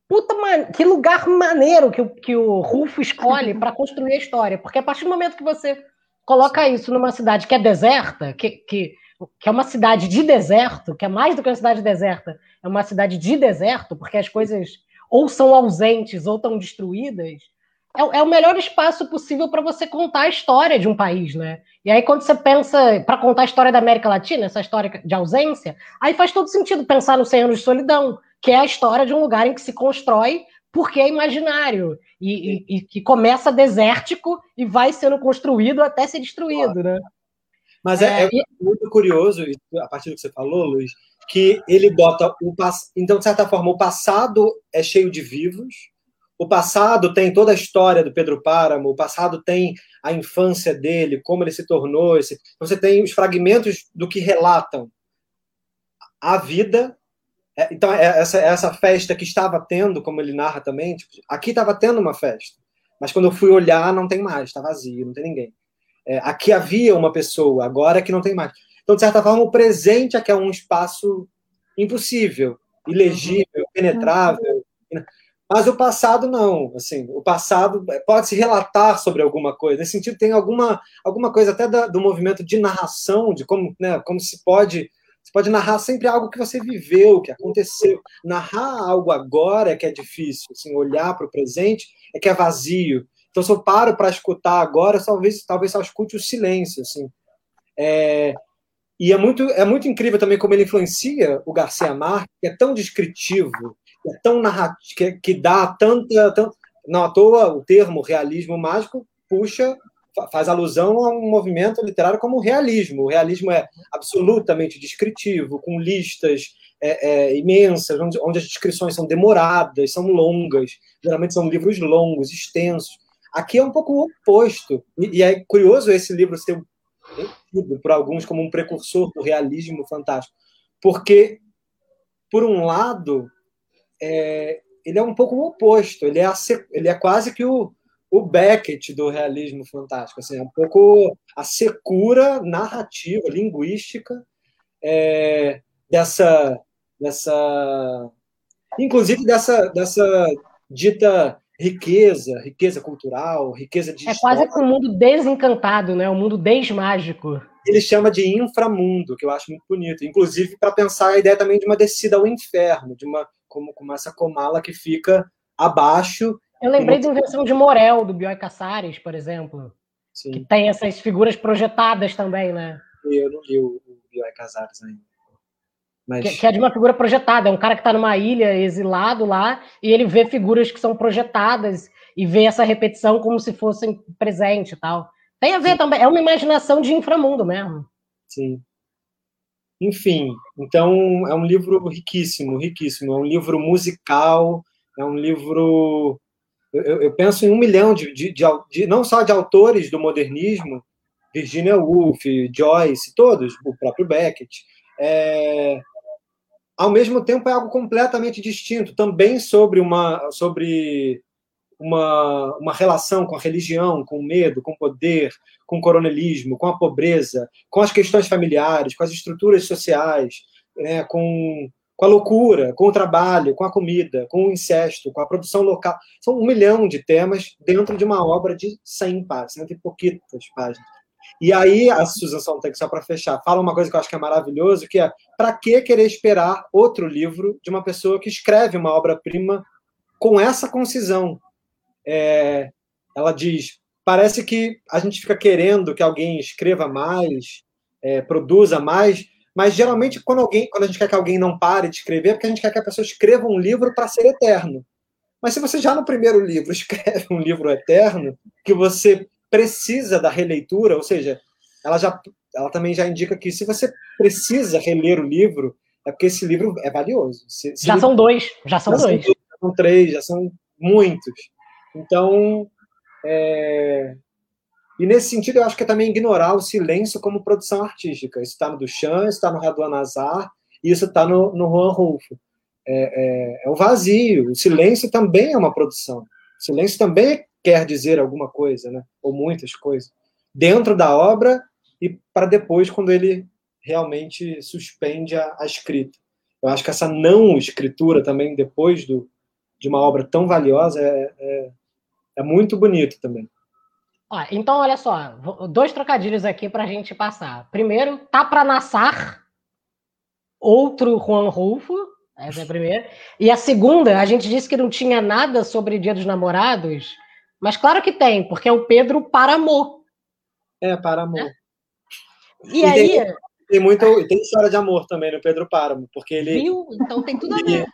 [SPEAKER 2] puta man... que lugar maneiro que o, que o Rufo escolhe para construir a história. Porque a partir do momento que você coloca isso numa cidade que é deserta, que, que, que é uma cidade de deserto, que é mais do que uma cidade deserta, é uma cidade de deserto, porque as coisas ou são ausentes ou estão destruídas, é, é o melhor espaço possível para você contar a história de um país, né? E aí, quando você pensa para contar a história da América Latina, essa história de ausência, aí faz todo sentido pensar no 100 anos de solidão, que é a história de um lugar em que se constrói porque é imaginário e, que começa desértico e vai sendo construído até ser destruído, né?
[SPEAKER 4] Mas é, é, é muito curioso, a partir do que você falou, Luiz, que ele bota o passado. Então, de certa forma, o passado é cheio de vivos, o passado tem toda a história do Pedro Páramo, o passado tem a infância dele, como ele se tornou. Esse... Você tem os fragmentos do que relatam a vida é, então, é, essa, essa festa que estava tendo, como ele narra também, tipo, aqui estava tendo uma festa, mas quando eu fui olhar, não tem mais, está vazio, não tem ninguém. É, aqui havia uma pessoa, agora é que não tem mais. Então, de certa forma, o presente aqui é um espaço impossível, ilegível, penetrável. Mas o passado não, assim, o passado pode se relatar sobre alguma coisa. Nesse sentido, tem alguma, alguma coisa até da, do movimento de narração, de como, né, como se pode você pode narrar sempre algo que você viveu, que aconteceu. Narrar algo agora é que é difícil. Assim, olhar para o presente é que é vazio. Então, se eu paro para escutar agora, talvez, talvez só escute o silêncio. Assim. É, e é muito, é muito incrível também como ele influencia o Garcia Marques, que é tão descritivo, que é tão narrativo, que, que dá tanta, tanta. Não à toa o termo realismo mágico puxa faz alusão a um movimento literário como o realismo. O realismo é absolutamente descritivo, com listas é, é, imensas, onde, onde, as descrições são demoradas, são longas, geralmente são livros longos, extensos. Aqui é um pouco o oposto. E, e é curioso esse livro ser tido por alguns como um precursor do realismo fantástico, porque, por um lado, é, ele é um pouco o oposto, ele é, a, ele é quase que o, o Beckett do realismo fantástico. Assim, é um pouco a secura narrativa, linguística é, dessa, dessa, inclusive dessa, dessa dita riqueza, riqueza cultural, riqueza de
[SPEAKER 2] É história. quase um mundo desencantado, né? Um mundo desmágico.
[SPEAKER 4] Ele chama de inframundo, que eu acho muito bonito. Inclusive para pensar a ideia também de uma descida ao inferno, de uma como, como essa comala que fica abaixo
[SPEAKER 2] eu lembrei da invenção de Morel, do Bioy Casares, por exemplo. Sim. Que tem essas figuras projetadas também, né?
[SPEAKER 4] Eu não li o, o Bioy Casares ainda.
[SPEAKER 2] Mas... Que, que, é de uma figura projetada. É um cara que está numa ilha, exilado lá, e ele vê figuras que são projetadas e vê essa repetição como se fossem presente e tal. Tem a ver Sim. também. É uma imaginação de inframundo mesmo.
[SPEAKER 4] Sim. Enfim, então é um livro riquíssimo, riquíssimo. É um livro musical, é um livro eu, eu penso em um milhão de, de, de, de, não só de autores do modernismo, Virginia Woolf, Joyce, todos, o próprio Beckett. É, ao mesmo tempo é algo completamente distinto, também sobre uma sobre uma, uma relação com a religião, com o medo, com o poder, com o coronelismo, com a pobreza, com as questões familiares, com as estruturas sociais, né, com com a loucura, com o trabalho, com a comida, com o incesto, com a produção local. São um milhão de temas dentro de uma obra de 100 páginas, cento e pouquitas páginas. E aí a Susan Sontag, só para fechar, fala uma coisa que eu acho que é maravilhoso, que é para que querer esperar outro livro de uma pessoa que escreve uma obra-prima com essa concisão? É, ela diz, parece que a gente fica querendo que alguém escreva mais, é, produza mais, mas geralmente quando alguém, quando a gente quer que alguém não pare de escrever, é porque a gente quer que a pessoa escreva um livro para ser eterno. Mas se você já no primeiro livro escreve um livro eterno, que você precisa da releitura, ou seja, ela já ela também já indica que se você precisa reler o livro, é porque esse livro é valioso. Se,
[SPEAKER 2] já são dois, já são já dois. São,
[SPEAKER 4] já são três, já são muitos. Então, é... e nesse sentido, eu acho que é também ignorar o silêncio como produção artística. Isso está no Duchamp, está no Radouan Nazar, e isso está no, no Juan Rulfo. É, é, é, o vazio. O silêncio também é uma produção. O silêncio também quer dizer alguma coisa, né? ou muitas coisas, dentro da obra e para depois, quando ele realmente suspende a, a, escrita. Eu acho que essa não escritura também, depois do, de uma obra tão valiosa, é, é, é muito bonito também.
[SPEAKER 2] então, olha só, dois trocadilhos aqui para a gente passar. Primeiro, tá para Nassar, outro Juan Rulfo, essa é a primeira. E a segunda, a gente disse que não tinha nada sobre Dia dos Namorados, mas claro que tem, porque é o Pedro Paramor.
[SPEAKER 4] É, Paramor.
[SPEAKER 2] É? E, e aí. Tem,
[SPEAKER 4] tem, muito, tem história de amor também no Pedro Páramo, porque ele.
[SPEAKER 2] Viu? Então tem tudo a ver. Ele,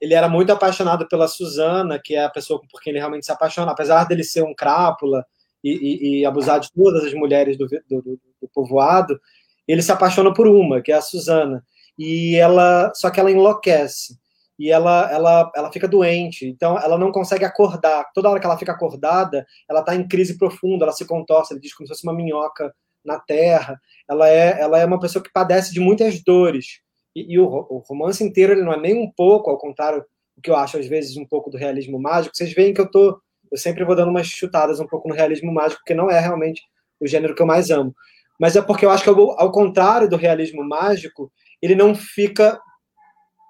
[SPEAKER 4] ele era muito apaixonado pela Suzana, que é a pessoa por quem ele realmente se apaixona, apesar dele ser um crápula e, e, e abusar de todas as mulheres do, do, do, do, povoado, ele se apaixona por uma, que é a Suzana. E ela, só que ela enlouquece e ela, ela, ela fica doente, então ela não consegue acordar. Toda hora que ela fica acordada, ela está em crise profunda, ela se contorce, ele diz como se fosse uma minhoca na terra. Ela é, ela é uma pessoa que padece de muitas dores. E, e o, o, romance inteiro ele não é nem um pouco, ao contrário do que eu acho às vezes um pouco do realismo mágico. Vocês veem que eu tô, eu sempre vou dando umas chutadas um pouco no realismo mágico, porque não é realmente o gênero que eu mais amo. Mas é porque eu acho que ao, ao contrário do realismo mágico, ele não fica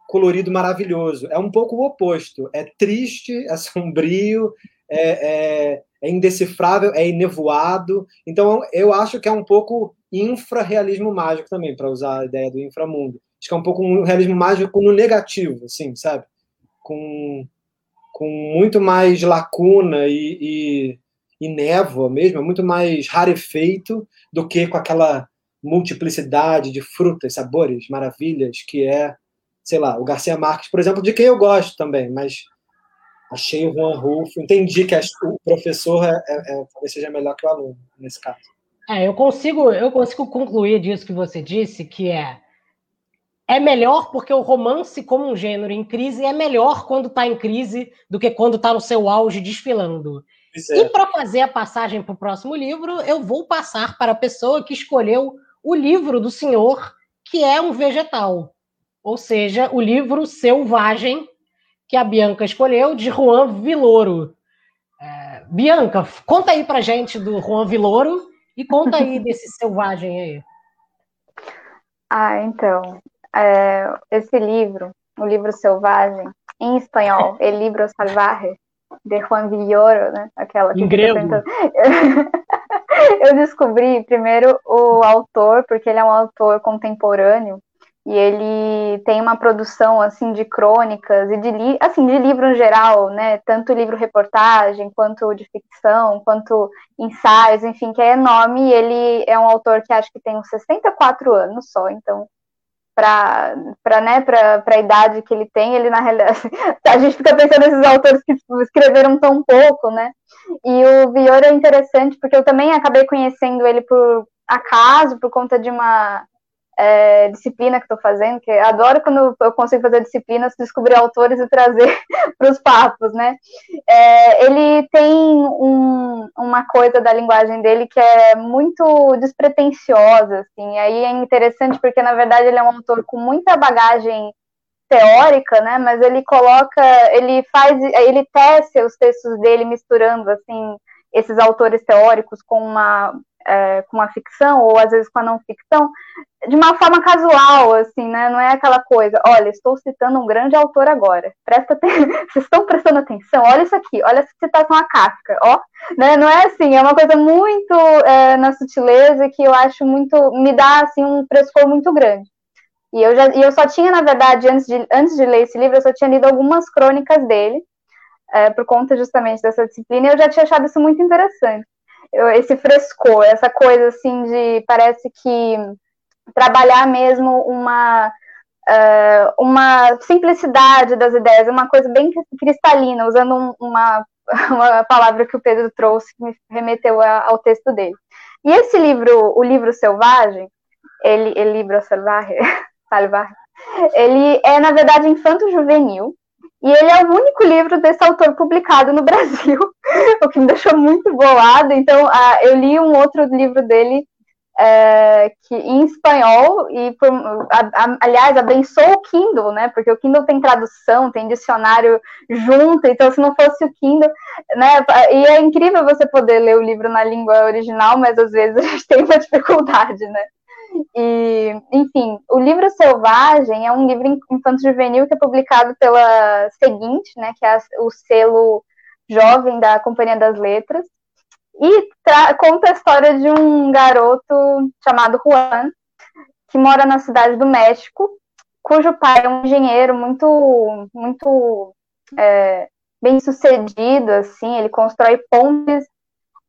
[SPEAKER 4] colorido maravilhoso. É um pouco o oposto. É triste, é sombrio, é, é, é indecifrável, é inevoado. Então, eu acho que é um pouco infra-realismo mágico também, para usar a ideia do inframundo. Acho que é um pouco um realismo mágico no negativo, assim, sabe? Com, com muito mais lacuna e, e, e névoa mesmo, é muito mais rarefeito do que com aquela multiplicidade de frutas, sabores, maravilhas que é, sei lá, o Garcia Marques, por exemplo, de quem eu gosto também, mas achei o Juan Rulfo, entendi que o professor é, é, é, talvez seja melhor que o aluno nesse caso.
[SPEAKER 2] É, eu consigo, eu consigo concluir disso que você disse, que é é melhor porque o romance como um gênero em crise é melhor quando está em crise do que quando está no seu auge desfilando. É. E para fazer a passagem para o próximo livro, eu vou passar para a pessoa que escolheu o livro do senhor, que é um vegetal. Ou seja, o livro Selvagem, que a Bianca escolheu, de Juan Viloro. É, Bianca, conta aí pra gente do Juan Viloro e conta aí desse selvagem aí.
[SPEAKER 3] Ah, então. É, esse livro, o livro Selvagem, em espanhol, El Libro Salvaje, de Juan Villoro, né? Aquela
[SPEAKER 2] que em grego.
[SPEAKER 3] Eu descobri primeiro o autor, porque ele é um autor contemporâneo, e ele tem uma produção assim de crônicas e de assim de livro em geral, né? Tanto livro reportagem quanto de ficção, quanto ensaios, enfim, que é enorme. Ele é um autor que acho que tem uns 64 anos só, então para para né, para a idade que ele tem, ele na realidade a gente fica pensando nesses autores que escreveram tão pouco, né? E o Vior é interessante porque eu também acabei conhecendo ele por acaso, por conta de uma é, disciplina que estou fazendo, que adoro quando eu consigo fazer disciplinas, descobrir autores e trazer para os papos, né? É, ele tem um, uma coisa da linguagem dele que é muito despretensiosa, assim, aí é interessante porque, na verdade, ele é um autor com muita bagagem teórica, né? Mas ele coloca, ele faz, ele tece os textos dele misturando, assim, esses autores teóricos com uma é, com a ficção, ou às vezes com a não ficção, de uma forma casual, assim, né? Não é aquela coisa, olha, estou citando um grande autor agora. Presta atenção, vocês estão prestando atenção? Olha isso aqui, olha essa citação a Kafka, ó. Né? Não é assim, é uma coisa muito é, na sutileza que eu acho muito, me dá assim um frescor muito grande. E eu, já, e eu só tinha, na verdade, antes de, antes de ler esse livro, eu só tinha lido algumas crônicas dele, é, por conta justamente dessa disciplina, e eu já tinha achado isso muito interessante. Esse frescor, essa coisa assim de parece que trabalhar mesmo uma uh, uma simplicidade das ideias, uma coisa bem cristalina, usando um, uma, uma palavra que o Pedro trouxe, que me remeteu a, ao texto dele. E esse livro, o livro Selvagem, ele, ele livro Selvagem, ele é, na verdade, infanto-juvenil, e ele é o único livro desse autor publicado no Brasil, o que me deixou muito bolado. Então, eu li um outro livro dele é, que em espanhol e por, a, a, aliás abençoou o Kindle, né? Porque o Kindle tem tradução, tem dicionário junto, então se não fosse o Kindle, né? E é incrível você poder ler o livro na língua original, mas às vezes a gente tem uma dificuldade, né? E, enfim, o livro Selvagem é um livro infanto-juvenil que é publicado pela Seguinte, né? Que é o selo jovem da Companhia das Letras. E conta a história de um garoto chamado Juan, que mora na cidade do México, cujo pai é um engenheiro muito, muito é, bem sucedido, assim, ele constrói pontes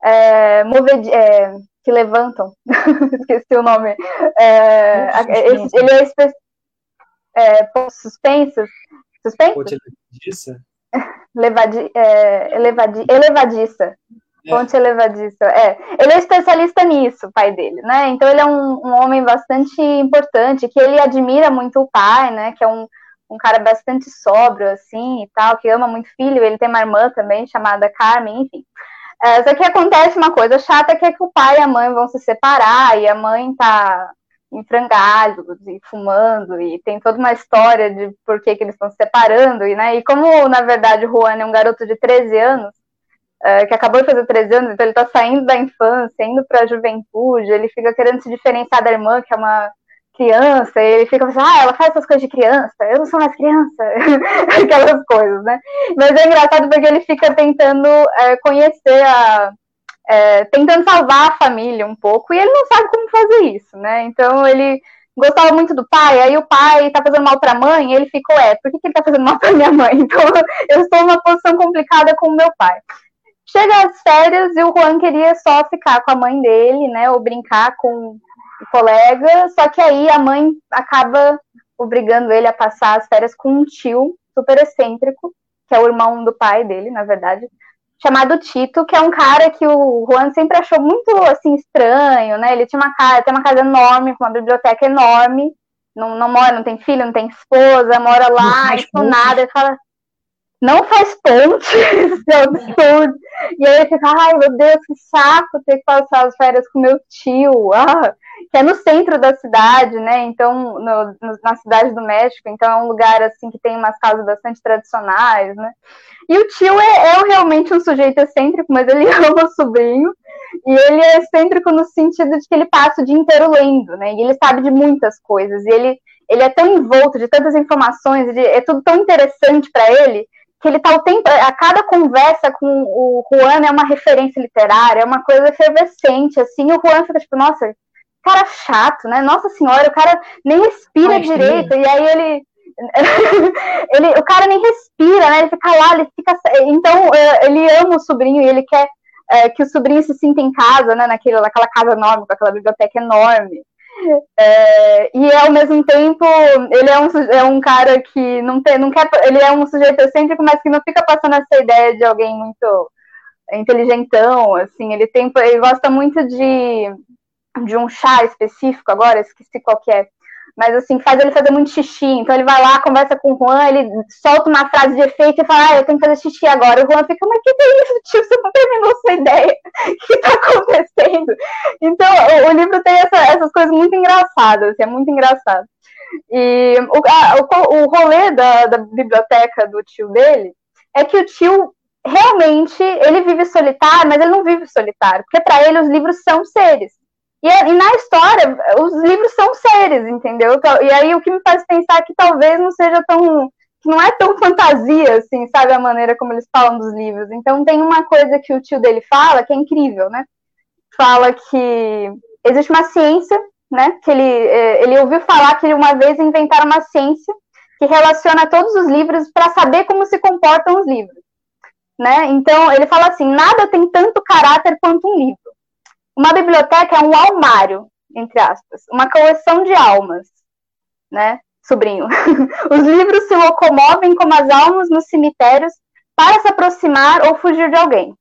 [SPEAKER 3] é, é, que levantam, esqueci o nome, é, ele é, espe... é pontos suspensos, suspensos? Levadi, é, elevadi, elevadiça, é. Ponte elevadiça. É. Ele é especialista nisso, o pai dele, né? Então ele é um, um, homem bastante importante, que ele admira muito o pai, né? Que é um, um cara bastante sóbrio, assim, e tal, que ama muito o filho. Ele tem uma irmã também, chamada Carmen, enfim. É, só que acontece uma coisa chata, que é que o pai e a mãe vão se separar, e a mãe tá em frangalhos e fumando, e tem toda uma história de por que, que eles estão se separando, e, né? E como, na verdade, o Juan é um garoto de 13 anos, uh, que acabou de fazer 13 anos, então ele está saindo da infância, indo para a juventude, ele fica querendo se diferenciar da irmã, que é uma criança, ele fica pensando, ah, ela faz essas coisas de criança, eu não sou mais criança, aquelas coisas, né? Mas é engraçado porque ele fica tentando é, conhecer a. É, tentando salvar a família um pouco, e ele não sabe como fazer isso, né? Então ele gostava muito do pai, aí o pai tá fazendo mal pra mãe, ele ficou, é, por que, que ele tá fazendo mal pra minha mãe? Então eu estou numa posição complicada com o meu pai. Chega as férias e o Juan queria só ficar com a mãe dele, né? Ou brincar com colega. Só que aí a mãe acaba obrigando ele a passar as férias com um tio super excêntrico, que é o irmão do pai dele, na verdade, chamado Tito, que é um cara que o Juan sempre achou muito assim estranho, né? Ele tinha uma casa, tem uma casa enorme, com uma biblioteca enorme, não, não mora, não tem filho, não tem esposa, mora lá, isso nada. Ele fala, não faz ponte, isso é absurdo. E aí fica, ai meu Deus, que saco ter que passar as férias com meu tio, ah, que é no centro da cidade, né? Então, no, no, na cidade do México, então é um lugar assim que tem umas casas bastante tradicionais, né? E o tio é, é realmente um sujeito excêntrico, mas ele ama o sobrinho. E ele é excêntrico no sentido de que ele passa o dia inteiro lendo, né? E ele sabe de muitas coisas. E ele, ele é tão envolto de tantas informações, de, é tudo tão interessante para ele, que ele tá o tempo, a cada conversa com o Juan é uma referência literária, é uma coisa efervescente, assim, o Juan fica tipo, nossa, cara chato, né? Nossa senhora, o cara nem respira Ai, direito, e aí ele, ele, o cara nem respira, né? Ele fica lá, ele fica, então é, ele ama o sobrinho e ele quer é, que o sobrinho se sinta em casa, né? Naquele, naquela casa enorme, com aquela biblioteca enorme. É, e ao mesmo tempo, ele é um, é um cara que não, tem, não quer. Ele é um sujeito excêntrico, mas que não fica passando essa ideia de alguém muito inteligentão, assim, ele tem. Ele gosta muito de, de um chá específico agora, esqueci qual que é mas assim, faz ele fazer muito xixi. Então ele vai lá, conversa com o Juan, ele solta uma frase de efeito e fala, ah, eu tenho que fazer xixi agora. O Juan fica, mas que, que é isso, tio? Você não terminou sua ideia? O que está acontecendo? Então, o, o livro tem essa, essas coisas muito engraçadas, assim, é muito engraçado. E o, o, o rolê da, da biblioteca do tio dele é que o tio realmente ele vive solitário, mas ele não vive solitário, porque para ele os livros são seres. E, e, na história, os livros são seres, entendeu? E aí o que me faz pensar que talvez não seja tão. que não é tão fantasia, assim, sabe, a maneira como eles falam dos livros. Então tem uma coisa que o tio dele fala que é incrível, né? Fala que existe uma ciência, né? Que ele, é, ele ouviu falar que uma vez inventaram uma ciência que relaciona todos os livros para saber como se comportam os livros. Né? Então, ele fala assim: nada tem tanto caráter quanto um livro. Uma biblioteca é um almário, entre aspas, uma coleção de almas, né, sobrinho? Os livros se locomovem como as almas nos cemitérios para se aproximar ou fugir de alguém.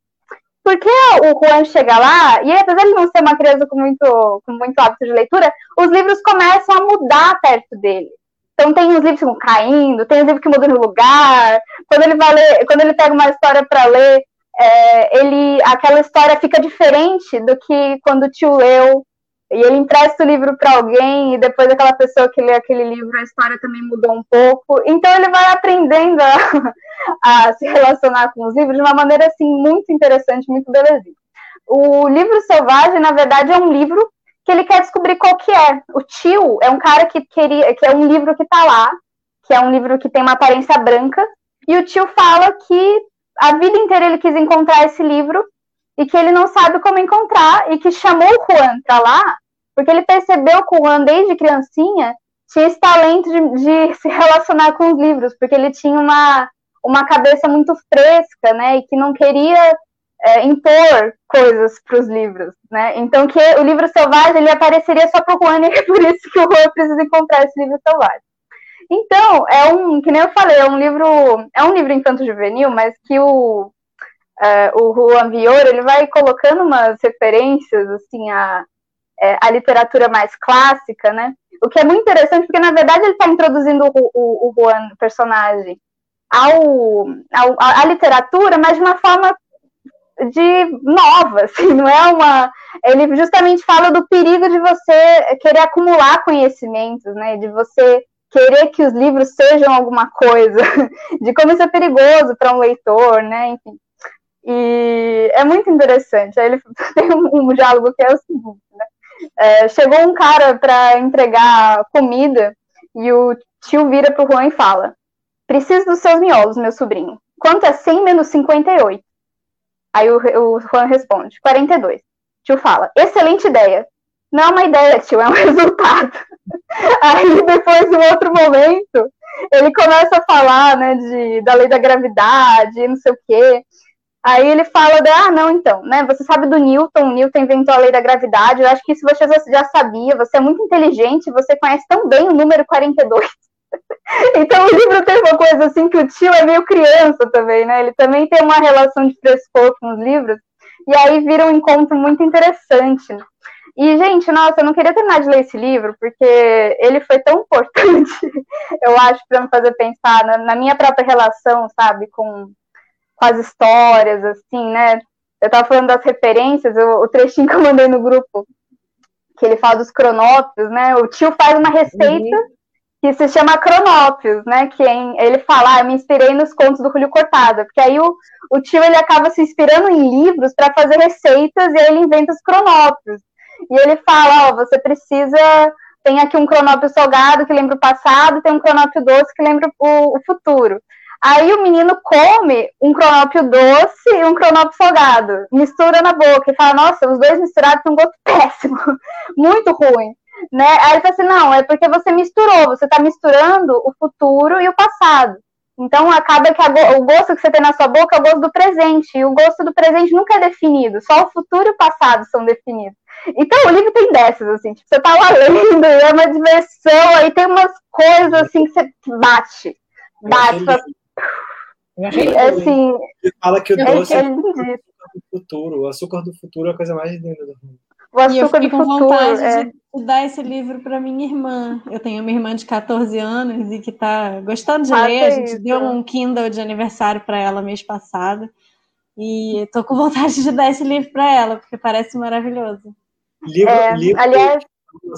[SPEAKER 3] Porque o Juan chega lá, e apesar de não ser uma criança com muito, com muito hábito de leitura, os livros começam a mudar perto dele. Então tem os livros que vão caindo, tem os livros que mudam de lugar. Quando ele vai ler, quando ele pega uma história para ler, é, ele, aquela história fica diferente do que quando o tio leu. E ele empresta o livro para alguém e depois aquela pessoa que lê aquele livro, a história também mudou um pouco. Então ele vai aprendendo a, a se relacionar com os livros de uma maneira assim muito interessante, muito belezinha. O livro selvagem, na verdade, é um livro que ele quer descobrir qual que é. O tio é um cara que queria, que é um livro que está lá, que é um livro que tem uma aparência branca, e o tio fala que a vida inteira ele quis encontrar esse livro e que ele não sabe como encontrar e que chamou o Juan para lá porque ele percebeu que o Juan desde criancinha tinha esse talento de, de, se relacionar com os livros, porque ele tinha uma, uma cabeça muito fresca, né, e que não queria é, impor coisas para os livros, né, então que o livro selvagem ele apareceria só para o Juan e é por isso que o Juan precisa encontrar esse livro selvagem. Então, é um, que nem eu falei, é um livro, é um livro infanto-juvenil, mas que o, é, o Juan Vior, ele vai colocando umas referências, assim, a, é, a literatura mais clássica, né? O que é muito interessante, porque na verdade ele está introduzindo o, o, o Juan, personagem, ao, ao, à literatura, mas de uma forma de nova, assim, não é uma. Ele justamente fala do perigo de você querer acumular conhecimentos, né? De você querer que os livros sejam alguma coisa, de como isso é perigoso para um leitor, né? Enfim. E é muito interessante. Aí ele tem um, um diálogo que é o seguinte, né? É, chegou um cara para entregar comida e o tio vira pro Juan e fala: Preciso dos seus miolos, meu sobrinho. Quanto é 100 menos 58? Aí o, o Juan responde: 42. O tio fala: Excelente ideia. Não é uma ideia, tio, é um resultado. Aí depois, em outro momento, ele começa a falar, né, de, da lei da gravidade, não sei o quê. Aí ele fala, de, ah, não, então, né? Você sabe do Newton, Newton inventou a lei da gravidade. Eu acho que isso você já sabia, você é muito inteligente, você conhece tão bem o número 42. então o livro tem uma coisa assim que o tio é meio criança também, né? Ele também tem uma relação de frescor com os livros. E aí vira um encontro muito interessante. E, gente, nossa, eu não queria terminar de ler esse livro, porque ele foi tão importante, eu acho, para me fazer pensar na, na minha própria relação, sabe, com com as histórias, assim, né? Eu tava falando das referências, eu, o trechinho que eu mandei no grupo, que ele fala dos cronópios, né? O tio faz uma receita uhum. que se chama cronópios, né? Que ele fala, ah, eu me inspirei nos contos do Julio Cortada, porque aí o, o tio ele acaba se inspirando em livros para fazer receitas e aí ele inventa os cronópios. E ele fala, ó, você precisa tem aqui um cronópio salgado que lembra o passado, tem um cronópio doce que lembra o, o futuro. Aí o menino come um cronópio doce e um cronópio salgado, mistura na boca e fala: Nossa, os dois misturados têm um gosto péssimo, muito ruim. Né? Aí ele fala assim: Não, é porque você misturou, você está misturando o futuro e o passado. Então acaba que a, o gosto que você tem na sua boca é o gosto do presente, e o gosto do presente nunca é definido, só o futuro e o passado são definidos. Então o livro tem dessas, assim, tipo, você tá lá lendo, é uma diversão, aí tem umas coisas assim que você bate. Bate,
[SPEAKER 4] é assim, ele fala que o doce é, é o do futuro. O açúcar do futuro é a coisa mais linda do mundo.
[SPEAKER 5] O açúcar e eu fiquei com futuro, vontade é... de dar esse livro para minha irmã. Eu tenho uma irmã de 14 anos e que está gostando de ler. A gente isso. deu um Kindle de aniversário para ela mês passado. E estou com vontade de dar esse livro para ela, porque parece maravilhoso.
[SPEAKER 4] Livro, é, livro aliás,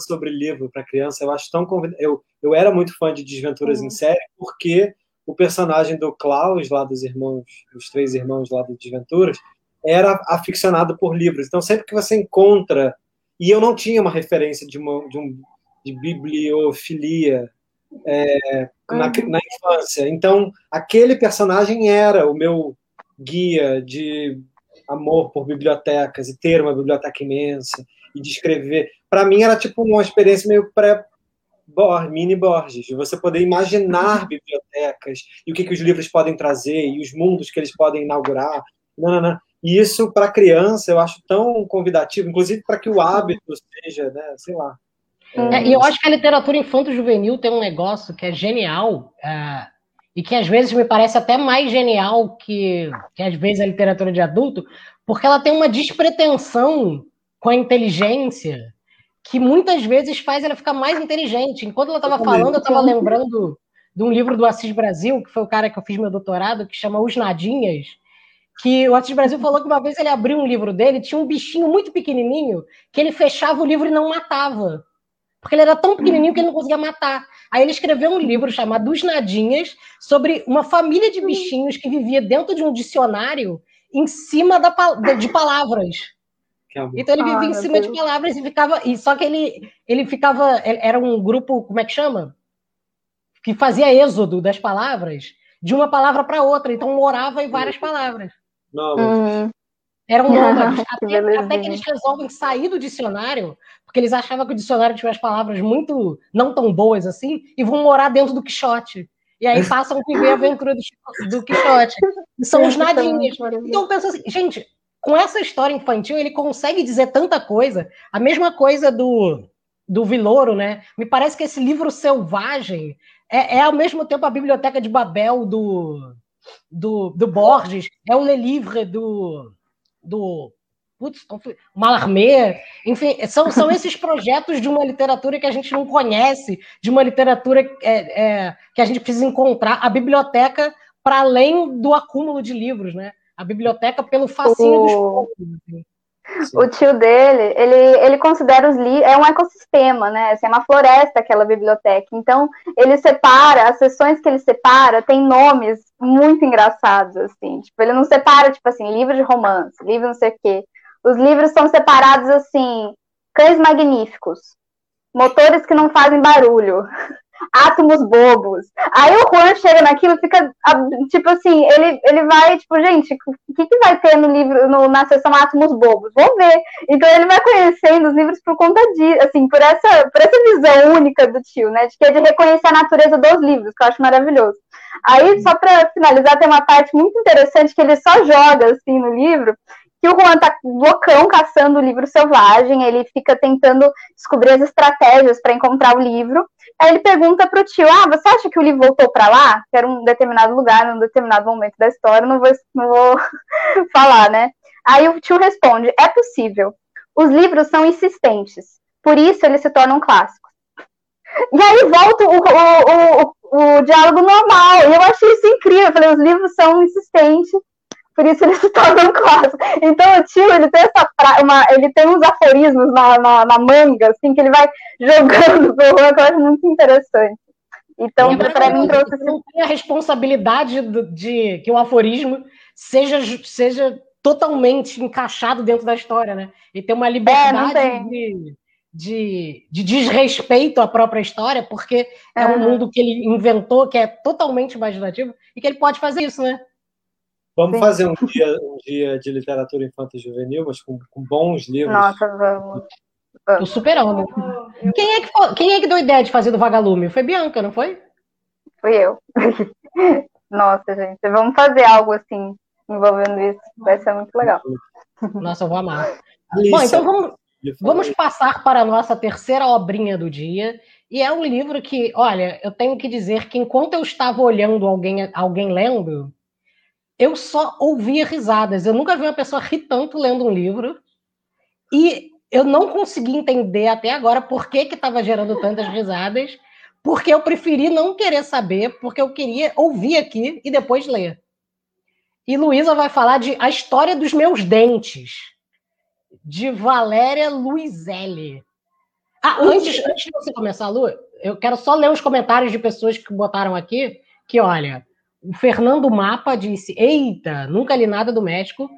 [SPEAKER 4] sobre livro para criança, eu acho tão convid... eu, eu era muito fã de Desventuras em uhum. Série, porque o personagem do Klaus, lá dos irmãos, dos três irmãos lá do Desventuras, era aficionado por livros. Então, sempre que você encontra. E eu não tinha uma referência de, uma, de, um, de bibliofilia é, na, uhum. na infância. Então, aquele personagem era o meu guia de amor por bibliotecas e ter uma biblioteca imensa e de escrever. Para mim, era tipo uma experiência meio pré mini Borges, de você poder imaginar bibliotecas e o que, que os livros podem trazer e os mundos que eles podem inaugurar. Não, não, não. E isso, para criança, eu acho tão convidativo, inclusive para que o hábito seja, né, sei lá.
[SPEAKER 2] É, e eu acho que a literatura infanto-juvenil tem um negócio que é genial, é, e que às vezes me parece até mais genial que, que às vezes a literatura de adulto, porque ela tem uma despretensão com a inteligência que muitas vezes faz ela ficar mais inteligente. Enquanto ela estava falando, eu estava lembrando de um livro do Assis Brasil, que foi o cara que eu fiz meu doutorado, que chama Os Nadinhas, que o Assis Brasil falou que uma vez ele abriu um livro dele, tinha um bichinho muito pequenininho, que ele fechava o livro e não matava. Porque ele era tão pequenininho que ele não conseguia matar. Aí ele escreveu um livro chamado Os Nadinhas, sobre uma família de bichinhos que vivia dentro de um dicionário em cima da, de palavras. Então ele vivia ah, em cima Deus. de palavras e ficava. E só que ele, ele ficava. Era um grupo, como é que chama? Que fazia êxodo das palavras de uma palavra para outra. Então morava em várias palavras.
[SPEAKER 4] Não, uhum.
[SPEAKER 2] Eram nômades. até, até, que eles resolvem sair do dicionário, porque eles achavam que o dicionário tinha as palavras muito não tão boas assim, e vão morar dentro do Quixote. E aí passam a viver a aventura do, do Quixote. E são os nadinhos. Então eu penso assim, gente, com essa história infantil, ele consegue dizer tanta coisa. A mesma coisa do, do Vilouro, né? Me parece que esse livro selvagem é, é ao mesmo tempo a biblioteca de Babel do, do, do Borges, é o Le Livre do, do putz, Mallarmé, enfim, são, são esses projetos de uma literatura que a gente não conhece, de uma literatura é, é, que a gente precisa encontrar, a biblioteca para além do acúmulo de livros, né? A biblioteca pelo facinho o... dos poucos. Assim.
[SPEAKER 3] O tio dele, ele, ele considera os livros, é um ecossistema, né? Assim, é uma floresta aquela biblioteca. Então, ele separa, as sessões que ele separa tem nomes muito engraçados, assim. Tipo, ele não separa, tipo assim, livro de romance, livro não sei o quê. Os livros são separados assim, cães magníficos, motores que não fazem barulho, átomos bobos. Aí o Juan chega naquilo fica, tipo assim, ele, ele vai, tipo, gente, o que, que vai ter no livro, no, na seção átomos bobos? Vou ver. Então ele vai conhecendo os livros por conta disso, assim, por essa, por essa visão única do tio, né? De que é de reconhecer a natureza dos livros, que eu acho maravilhoso. Aí, só para finalizar, tem uma parte muito interessante que ele só joga, assim, no livro, que o Juan tá loucão caçando o livro selvagem, ele fica tentando descobrir as estratégias para encontrar o livro. Aí ele pergunta pro tio: Ah, você acha que o livro voltou para lá? Que era um determinado lugar, num determinado momento da história, não vou, não vou falar, né? Aí o tio responde: É possível. Os livros são insistentes, por isso eles se tornam clássicos. E aí volta o, o, o, o diálogo normal. E eu achei isso incrível. Eu falei: os livros são insistentes por isso ele se torna clássico. Então o tio, ele tem essa pra... uma, ele tem uns aforismos na, na, na, manga, assim, que ele vai jogando pro Juan, que eu acho muito interessante. Então, para mim, trouxe...
[SPEAKER 2] Não tem a responsabilidade de, que o aforismo seja, seja totalmente encaixado dentro da história, né? E tem uma é, liberdade é, de, de, de, desrespeito à própria história, porque é um mundo que ele inventou, que é totalmente imaginativo, e que ele pode fazer isso, né?
[SPEAKER 4] Vamos Sim. fazer um dia, um dia de literatura infantil e juvenil, mas com, com bons livros.
[SPEAKER 3] Nossa, vamos.
[SPEAKER 2] O super amo. Quem é, que, quem é que deu a ideia de fazer do Vagalume? Foi Bianca, não foi?
[SPEAKER 3] Fui eu. Nossa, gente, vamos fazer algo assim, envolvendo isso. Vai ser muito legal.
[SPEAKER 2] Nossa, eu vou amar. Bom, então vamos, vamos passar para a nossa terceira obrinha do dia. E é um livro que, olha, eu tenho que dizer que enquanto eu estava olhando alguém, alguém lendo, eu só ouvia risadas. Eu nunca vi uma pessoa rir tanto lendo um livro. E eu não consegui entender até agora por que estava gerando tantas risadas, porque eu preferi não querer saber, porque eu queria ouvir aqui e depois ler. E Luísa vai falar de A História dos Meus Dentes, de Valéria Luizelli. Ah, antes, antes de você começar, Lu, eu quero só ler os comentários de pessoas que botaram aqui, que olha, o Fernando Mapa disse: Eita, nunca li nada do México.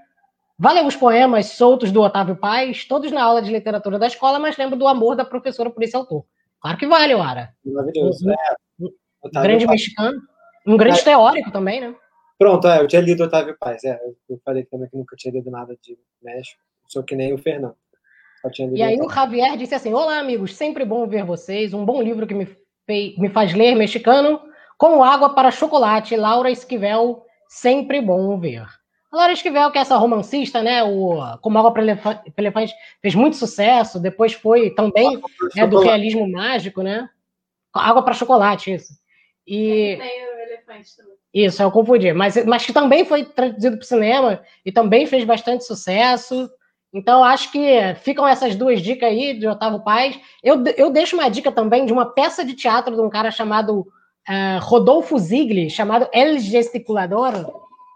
[SPEAKER 2] Valeu os poemas soltos do Otávio Paz, todos na aula de literatura da escola, mas lembro do amor da professora por esse autor. Claro que vale, Lara.
[SPEAKER 4] Maravilhoso. Um,
[SPEAKER 2] é, um grande Paz. mexicano. Um grande teórico também, né?
[SPEAKER 4] Pronto, é, eu tinha lido Otávio Paz. É, eu falei também que nunca tinha lido nada de México. Sou que nem o Fernando.
[SPEAKER 2] E aí o Javier disse assim: Olá, amigos, sempre bom ver vocês. Um bom livro que me, fez, me faz ler mexicano como água para chocolate, Laura Esquivel, sempre bom ver. A Laura Esquivel, que é essa romancista, né? O Como Água para Elefante fez muito sucesso, depois foi também né, do realismo mágico, né? Água para chocolate, isso. E... Elefante também. Isso, eu confundi. Mas, mas que também foi traduzido para o cinema e também fez bastante sucesso. Então, acho que ficam essas duas dicas aí de Otávio Paz. Eu, eu deixo uma dica também de uma peça de teatro de um cara chamado uh, Rodolfo Zigli, chamado El Gesticulador,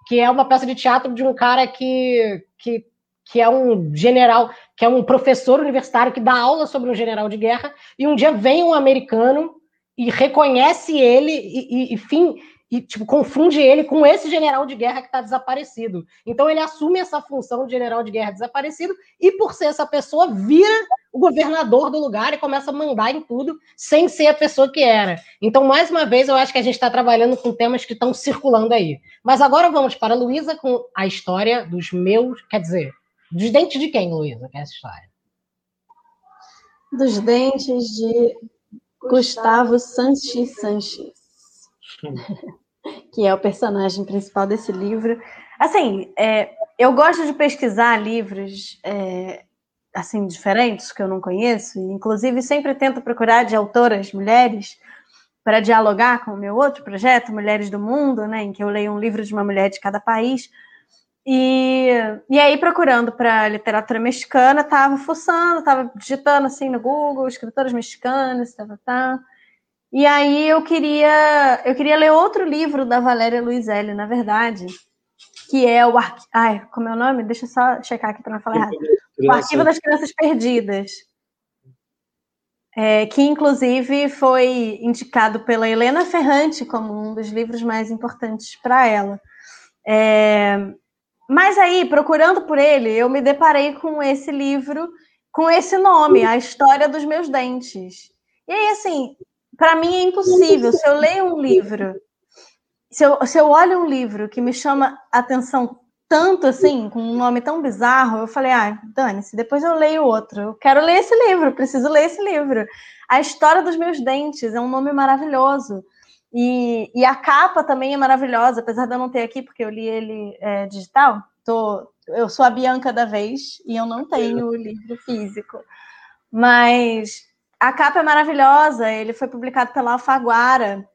[SPEAKER 2] que é uma peça de teatro de um cara que, que, que é um general, que é um professor universitário que dá aula sobre um general de guerra, e um dia vem um americano e reconhece ele e, e, e fim, e tipo, confunde ele com esse general de guerra que está desaparecido. Então ele assume essa função de general de guerra desaparecido e por ser essa pessoa vira o governador do lugar e começa a mandar em tudo sem ser a pessoa que era. Então, mais uma vez, eu acho que a gente está trabalhando com temas que estão circulando aí. Mas agora vamos para a Luísa com a história dos meus. Quer dizer, dos dentes de quem, Luísa? Que é essa história?
[SPEAKER 5] Dos dentes de Gustavo Sanches Sanches. que é o personagem principal desse livro. Assim, é, eu gosto de pesquisar livros é, assim diferentes que eu não conheço, e inclusive sempre tento procurar de autoras mulheres para dialogar com o meu outro projeto, Mulheres do Mundo, né, em que eu leio um livro de uma mulher de cada país. E, e aí, procurando para literatura mexicana, estava fuçando, estava digitando assim no Google, escritoras mexicanas, tá, tá, tá. E aí eu queria, eu queria ler outro livro da Valéria Luizelli, na verdade, que é o. Ai, como é o nome? Deixa eu só checar aqui para não falar errado. O Arquivo das Crianças Perdidas. É, que inclusive foi indicado pela Helena Ferrante como um dos livros mais importantes para ela. É, mas aí, procurando por ele, eu me deparei com esse livro, com esse nome, A História dos Meus Dentes. E aí, assim, para mim é impossível. Se eu leio um livro, se eu, se eu olho um livro que me chama atenção tanto assim, com um nome tão bizarro, eu falei, ah, dane-se, depois eu leio outro. Eu quero ler esse livro, preciso ler esse livro. A História dos Meus Dentes é um nome maravilhoso. E, e a capa também é maravilhosa, apesar de eu não ter aqui, porque eu li ele é, digital. Tô, eu sou a Bianca da vez e eu não tenho o livro físico. Mas a capa é maravilhosa, ele foi publicado pela Alfaguara,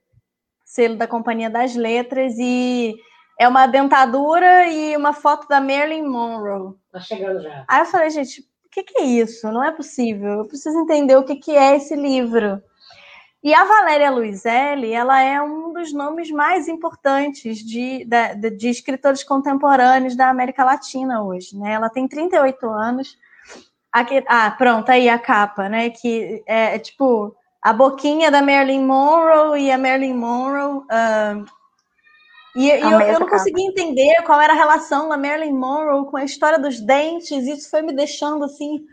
[SPEAKER 5] selo da Companhia das Letras, e é uma dentadura e uma foto da Marilyn Monroe.
[SPEAKER 2] Tá chegando já.
[SPEAKER 5] Aí eu falei, gente, o que, que, é isso? Não é possível. Eu preciso entender o que, que é esse livro. E a Valéria Luizelli, ela é um dos nomes mais importantes de, de, de escritores contemporâneos da América Latina hoje. Né? Ela tem 38 anos. Aqui, ah, pronto, aí a capa, né? Que é, é tipo a boquinha da Marilyn Monroe e a Marilyn Monroe. Uh, e, e eu, eu, não consegui entender qual era a relação da Marilyn Monroe com a história dos dentes, e isso foi me deixando assim.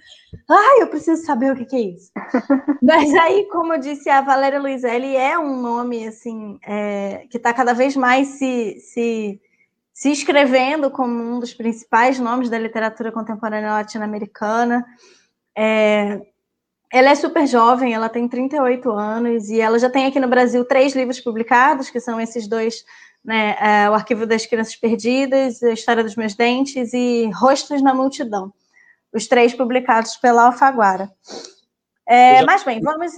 [SPEAKER 5] Ai, eu preciso saber o que, que é isso. Mas aí, como eu disse, a Valéria Luizelli é um nome assim é, que está cada vez mais se, se, se escrevendo como um dos principais nomes da literatura contemporânea latino-americana. É, ela é super jovem, ela tem 38 anos e ela já tem aqui no Brasil três livros publicados, que são esses dois né, é, o Arquivo das Crianças Perdidas, A História dos Meus Dentes e Rostos na Multidão, os três publicados pela Alfaguara. É, já... Mas bem, vamos.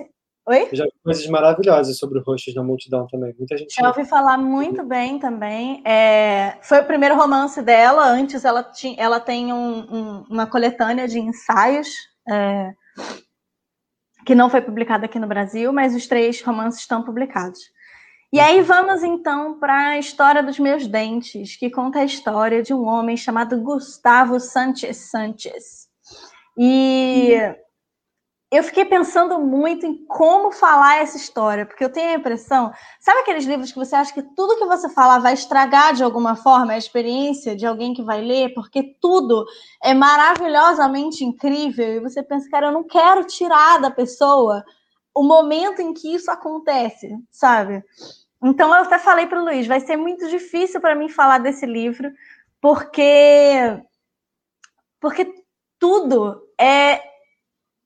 [SPEAKER 5] Oi?
[SPEAKER 4] já vi coisas maravilhosas sobre Rostos na Multidão também. Muita gente.
[SPEAKER 5] Já ouvi falar muito bem também. É, foi o primeiro romance dela. Antes ela, tinha, ela tem um, um, uma coletânea de ensaios. É, que não foi publicada aqui no Brasil, mas os três romances estão publicados. E aí vamos então para a história dos meus dentes, que conta a história de um homem chamado Gustavo Sanchez Sanchez. E eu fiquei pensando muito em como falar essa história, porque eu tenho a impressão, sabe aqueles livros que você acha que tudo que você falar vai estragar de alguma forma a experiência de alguém que vai ler, porque tudo é maravilhosamente incrível e você pensa, cara, eu não quero tirar da pessoa o momento em que isso acontece, sabe? Então eu até falei para o Luiz, vai ser muito difícil para mim falar desse livro, porque porque tudo é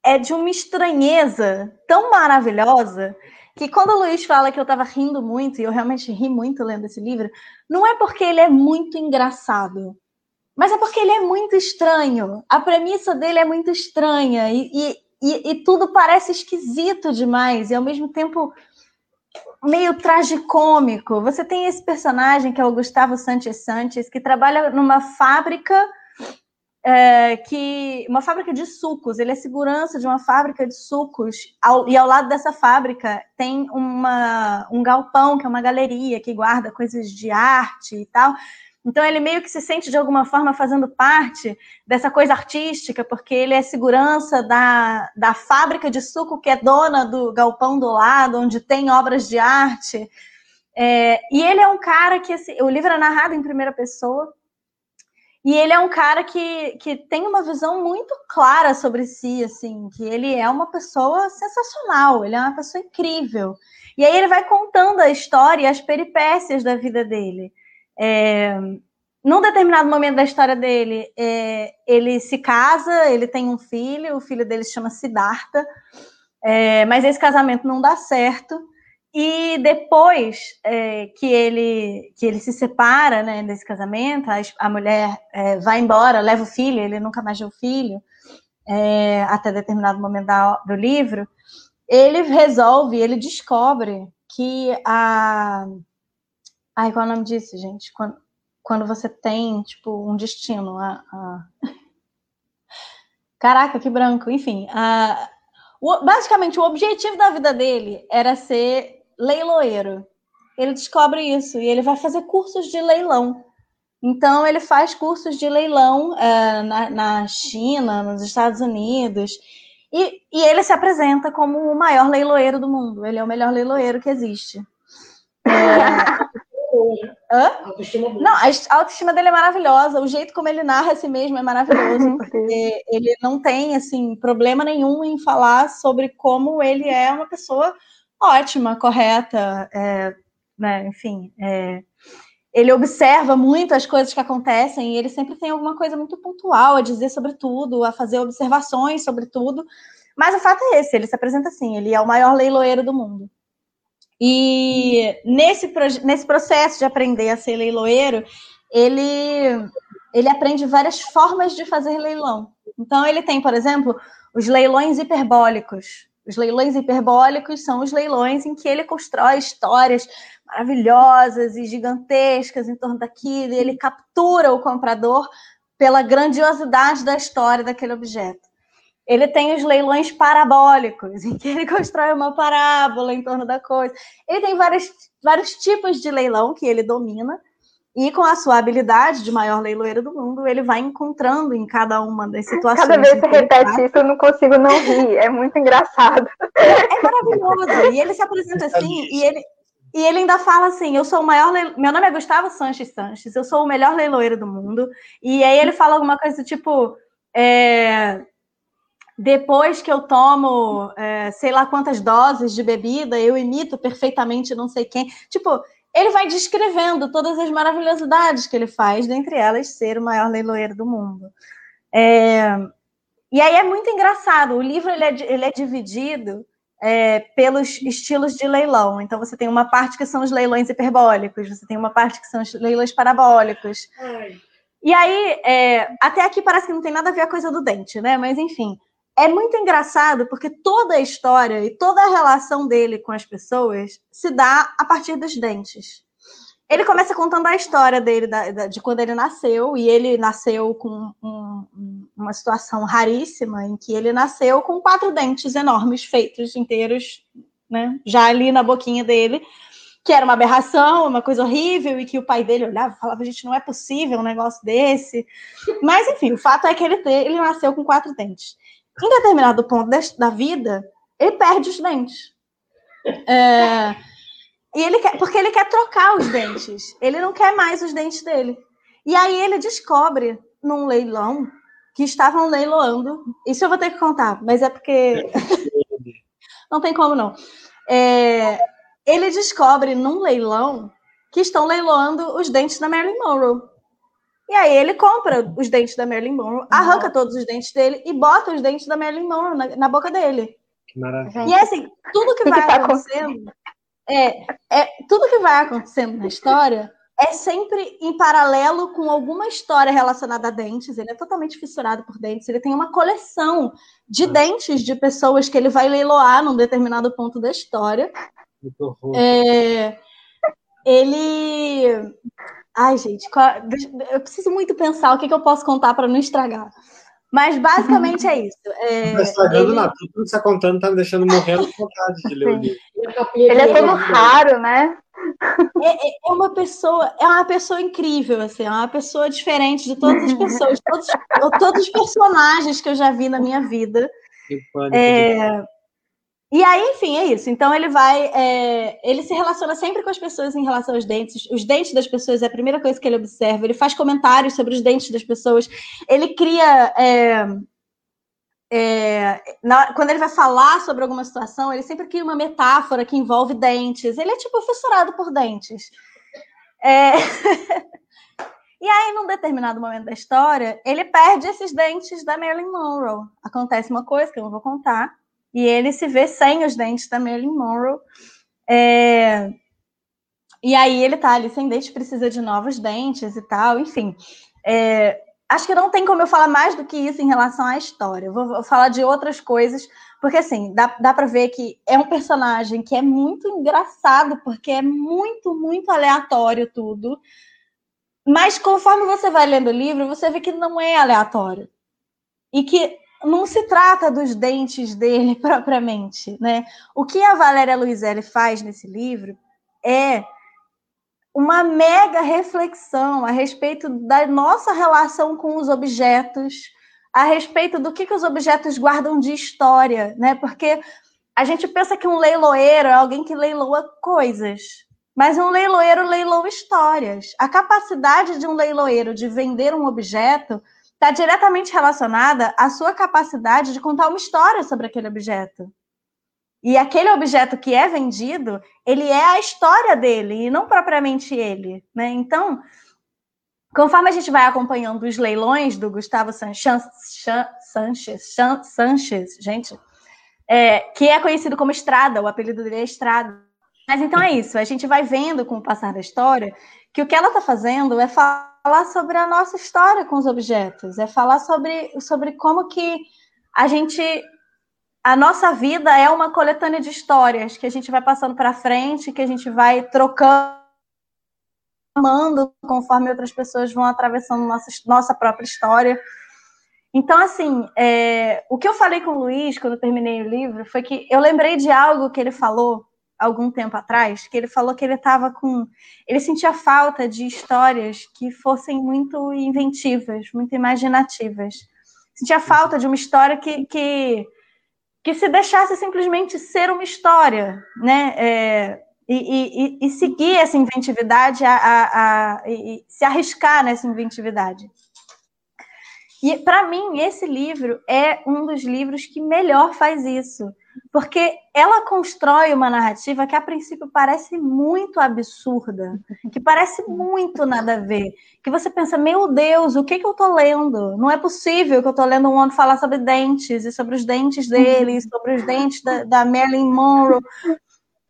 [SPEAKER 5] é de uma estranheza tão maravilhosa que quando o Luiz fala que eu estava rindo muito, e eu realmente ri muito lendo esse livro, não é porque ele é muito engraçado, mas é porque ele é muito estranho. A premissa dele é muito estranha e, e, e, e tudo parece esquisito demais e ao mesmo tempo meio tragicômico. Você tem esse personagem que é o Gustavo Sanches Sanches, que trabalha numa fábrica é, que uma fábrica de sucos. Ele é segurança de uma fábrica de sucos ao, e ao lado dessa fábrica tem uma, um galpão que é uma galeria que guarda coisas de arte e tal. Então ele meio que se sente de alguma forma fazendo parte dessa coisa artística, porque ele é segurança da, da fábrica de suco que é dona do galpão do lado, onde tem obras de arte. É, e ele é um cara que assim, o livro é narrado em primeira pessoa. E ele é um cara que, que tem uma visão muito clara sobre si, assim, que ele é uma pessoa sensacional, ele é uma pessoa incrível. E aí ele vai contando a história e as peripécias da vida dele. É, num determinado momento da história dele, é, ele se casa, ele tem um filho, o filho dele se chama Siddhartha, é, mas esse casamento não dá certo. E depois é, que, ele, que ele se separa né, desse casamento, a, a mulher é, vai embora, leva o filho, ele nunca mais o filho, é, até determinado momento da, do livro, ele resolve, ele descobre que a Ai, qual é o nome disso, gente? Quando, quando você tem, tipo, um destino. A, a... Caraca, que branco. Enfim, a... o, basicamente, o objetivo da vida dele era ser leiloeiro. Ele descobre isso e ele vai fazer cursos de leilão. Então, ele faz cursos de leilão é, na, na China, nos Estados Unidos. E, e, ele se apresenta como o maior leiloeiro do mundo. Ele é o melhor leiloeiro que existe. É, Hã? Autoestima boa. Não, a autoestima dele é maravilhosa. O jeito como ele narra a si mesmo é maravilhoso. Porque ele não tem, assim, problema nenhum em falar sobre como ele é uma pessoa ótima, correta, é, né? Enfim, é, ele observa muito as coisas que acontecem e ele sempre tem alguma coisa muito pontual a dizer sobre tudo, a fazer observações sobre tudo. Mas o fato é esse, ele se apresenta assim, ele é o maior leiloeiro do mundo. E nesse, nesse processo de aprender a ser leiloeiro, ele, ele aprende várias formas de fazer leilão. Então, ele tem, por exemplo, os leilões hiperbólicos. Os leilões hiperbólicos são os leilões em que ele constrói histórias maravilhosas e gigantescas em torno daquilo, e ele captura o comprador pela grandiosidade da história daquele objeto. Ele tem os leilões parabólicos, em que ele constrói uma parábola em torno da coisa. Ele tem vários, vários tipos de leilão que ele domina, e com a sua habilidade de maior leiloeiro do mundo, ele vai encontrando em cada uma das situações.
[SPEAKER 3] Cada vez que repete isso, eu não consigo não rir. É muito engraçado.
[SPEAKER 5] É maravilhoso. E ele se apresenta assim, e ele, e ele ainda fala assim: eu sou o maior. Leilo... Meu nome é Gustavo Sanches Sanches, eu sou o melhor leiloeiro do mundo. E aí ele fala alguma coisa tipo. É depois que eu tomo é, sei lá quantas doses de bebida, eu imito perfeitamente não sei quem. Tipo, ele vai descrevendo todas as maravilhosidades que ele faz, dentre elas ser o maior leiloeiro do mundo. É, e aí é muito engraçado. O livro ele é, ele é dividido é, pelos estilos de leilão. Então você tem uma parte que são os leilões hiperbólicos, você tem uma parte que são os leilões parabólicos. Ai. E aí, é, até aqui parece que não tem nada a ver a coisa do dente, né? Mas enfim, é muito engraçado porque toda a história e toda a relação dele com as pessoas se dá a partir dos dentes. Ele começa contando a história dele, da, da, de quando ele nasceu, e ele nasceu com um, uma situação raríssima, em que ele nasceu com quatro dentes enormes, feitos inteiros, né, já ali na boquinha dele, que era uma aberração, uma coisa horrível, e que o pai dele olhava e falava, gente, não é possível um negócio desse. Mas, enfim, o fato é que ele, ele nasceu com quatro dentes em determinado ponto da vida, ele perde os dentes. É, e ele quer, porque ele quer trocar os dentes. Ele não quer mais os dentes dele. E aí ele descobre num leilão que estavam leiloando. Isso eu vou ter que contar, mas é porque não tem como não. É, ele descobre num leilão que estão leiloando os dentes da Marilyn Monroe. E aí ele compra os dentes da Marilyn Monroe, arranca todos os dentes dele e bota os dentes da Marilyn Monroe na, na boca dele.
[SPEAKER 4] Que maravilha.
[SPEAKER 5] E é assim, tudo que vai tá acontecendo, é, é, tudo que vai acontecendo na história é sempre em paralelo com alguma história relacionada a dentes. Ele é totalmente fissurado por dentes. Ele tem uma coleção de dentes de pessoas que ele vai leiloar num determinado ponto da história. É, ele. Ai, gente, eu preciso muito pensar o que, eu posso contar para não estragar. Mas basicamente é isso. É,
[SPEAKER 4] não está estragando ele... nada. Tudo que você está contando está me deixando morrendo de vontade de ler o livro.
[SPEAKER 3] Ele é todo raro, né?
[SPEAKER 5] É, é, é, uma pessoa, é uma pessoa incrível, assim, é uma pessoa diferente de todas as pessoas, todos, todos os personagens que eu já vi na minha vida. É, e aí, enfim, é isso. Então ele vai, é, ele se relaciona sempre com as pessoas em relação aos dentes. Os dentes das pessoas é a primeira coisa que ele observa. Ele faz comentários sobre os dentes das pessoas. Ele cria é, é, na, quando ele vai falar sobre alguma situação, ele sempre cria uma metáfora que envolve dentes. Ele é tipo fissurado por dentes. É... e aí, num determinado momento da história, ele perde esses dentes da Marilyn Monroe. Acontece uma coisa que eu não vou contar, e ele se vê sem os dentes da Marilyn Monroe. É... E aí ele tá ali sem dentes, precisa de novos dentes e tal, enfim. É, acho que não tem como eu falar mais do que isso em relação à história. Eu vou, falar de outras coisas, porque assim, dá, dá para ver que é um personagem que é muito engraçado, porque é muito, muito aleatório tudo. Mas conforme você vai lendo o livro, você vê que não é aleatório. E que não se trata dos dentes dele propriamente, né? O que a Valéria Luizelli faz nesse livro é uma mega reflexão a respeito da nossa relação com os objetos, a respeito do que, que os objetos guardam de história, né? Porque a gente pensa que um leiloeiro é alguém que leiloa coisas, mas um leiloeiro leiloa histórias. A capacidade de um leiloeiro de vender um objeto está diretamente relacionada à sua capacidade de contar uma história sobre aquele objeto. E aquele objeto que é vendido, ele é a história dele e não propriamente ele, né? Então, conforme a gente vai acompanhando os leilões do Gustavo Sanches, Sanches gente, é, que é conhecido como Estrada, o apelido dele é Estrada. Mas então é isso, a gente vai vendo com o passar da história que o que ela está fazendo é falar sobre a nossa história com os objetos, é falar sobre, sobre como que a gente a nossa vida é uma coletânea de histórias que a gente vai passando para frente, que a gente vai trocando conforme outras pessoas vão atravessando nossa, nossa própria história. Então, assim, é, o que eu falei com o Luiz quando eu terminei o livro foi que eu lembrei de algo que ele falou algum tempo atrás, que ele falou que ele estava com. Ele sentia falta de histórias que fossem muito inventivas, muito imaginativas. Sentia falta de uma história que, que que se deixasse simplesmente ser uma história, né? É, e, e, e, seguir essa inventividade, a, a, a se arriscar nessa inventividade. E para mim, esse livro é um dos livros que melhor faz isso porque ela constrói uma narrativa que a princípio parece muito absurda, que parece muito nada a ver, que você pensa, meu Deus, o que, que eu estou lendo? Não é possível que eu estou lendo um homem falar sobre dentes, e sobre os dentes dele, sobre os dentes da, da Marilyn Monroe,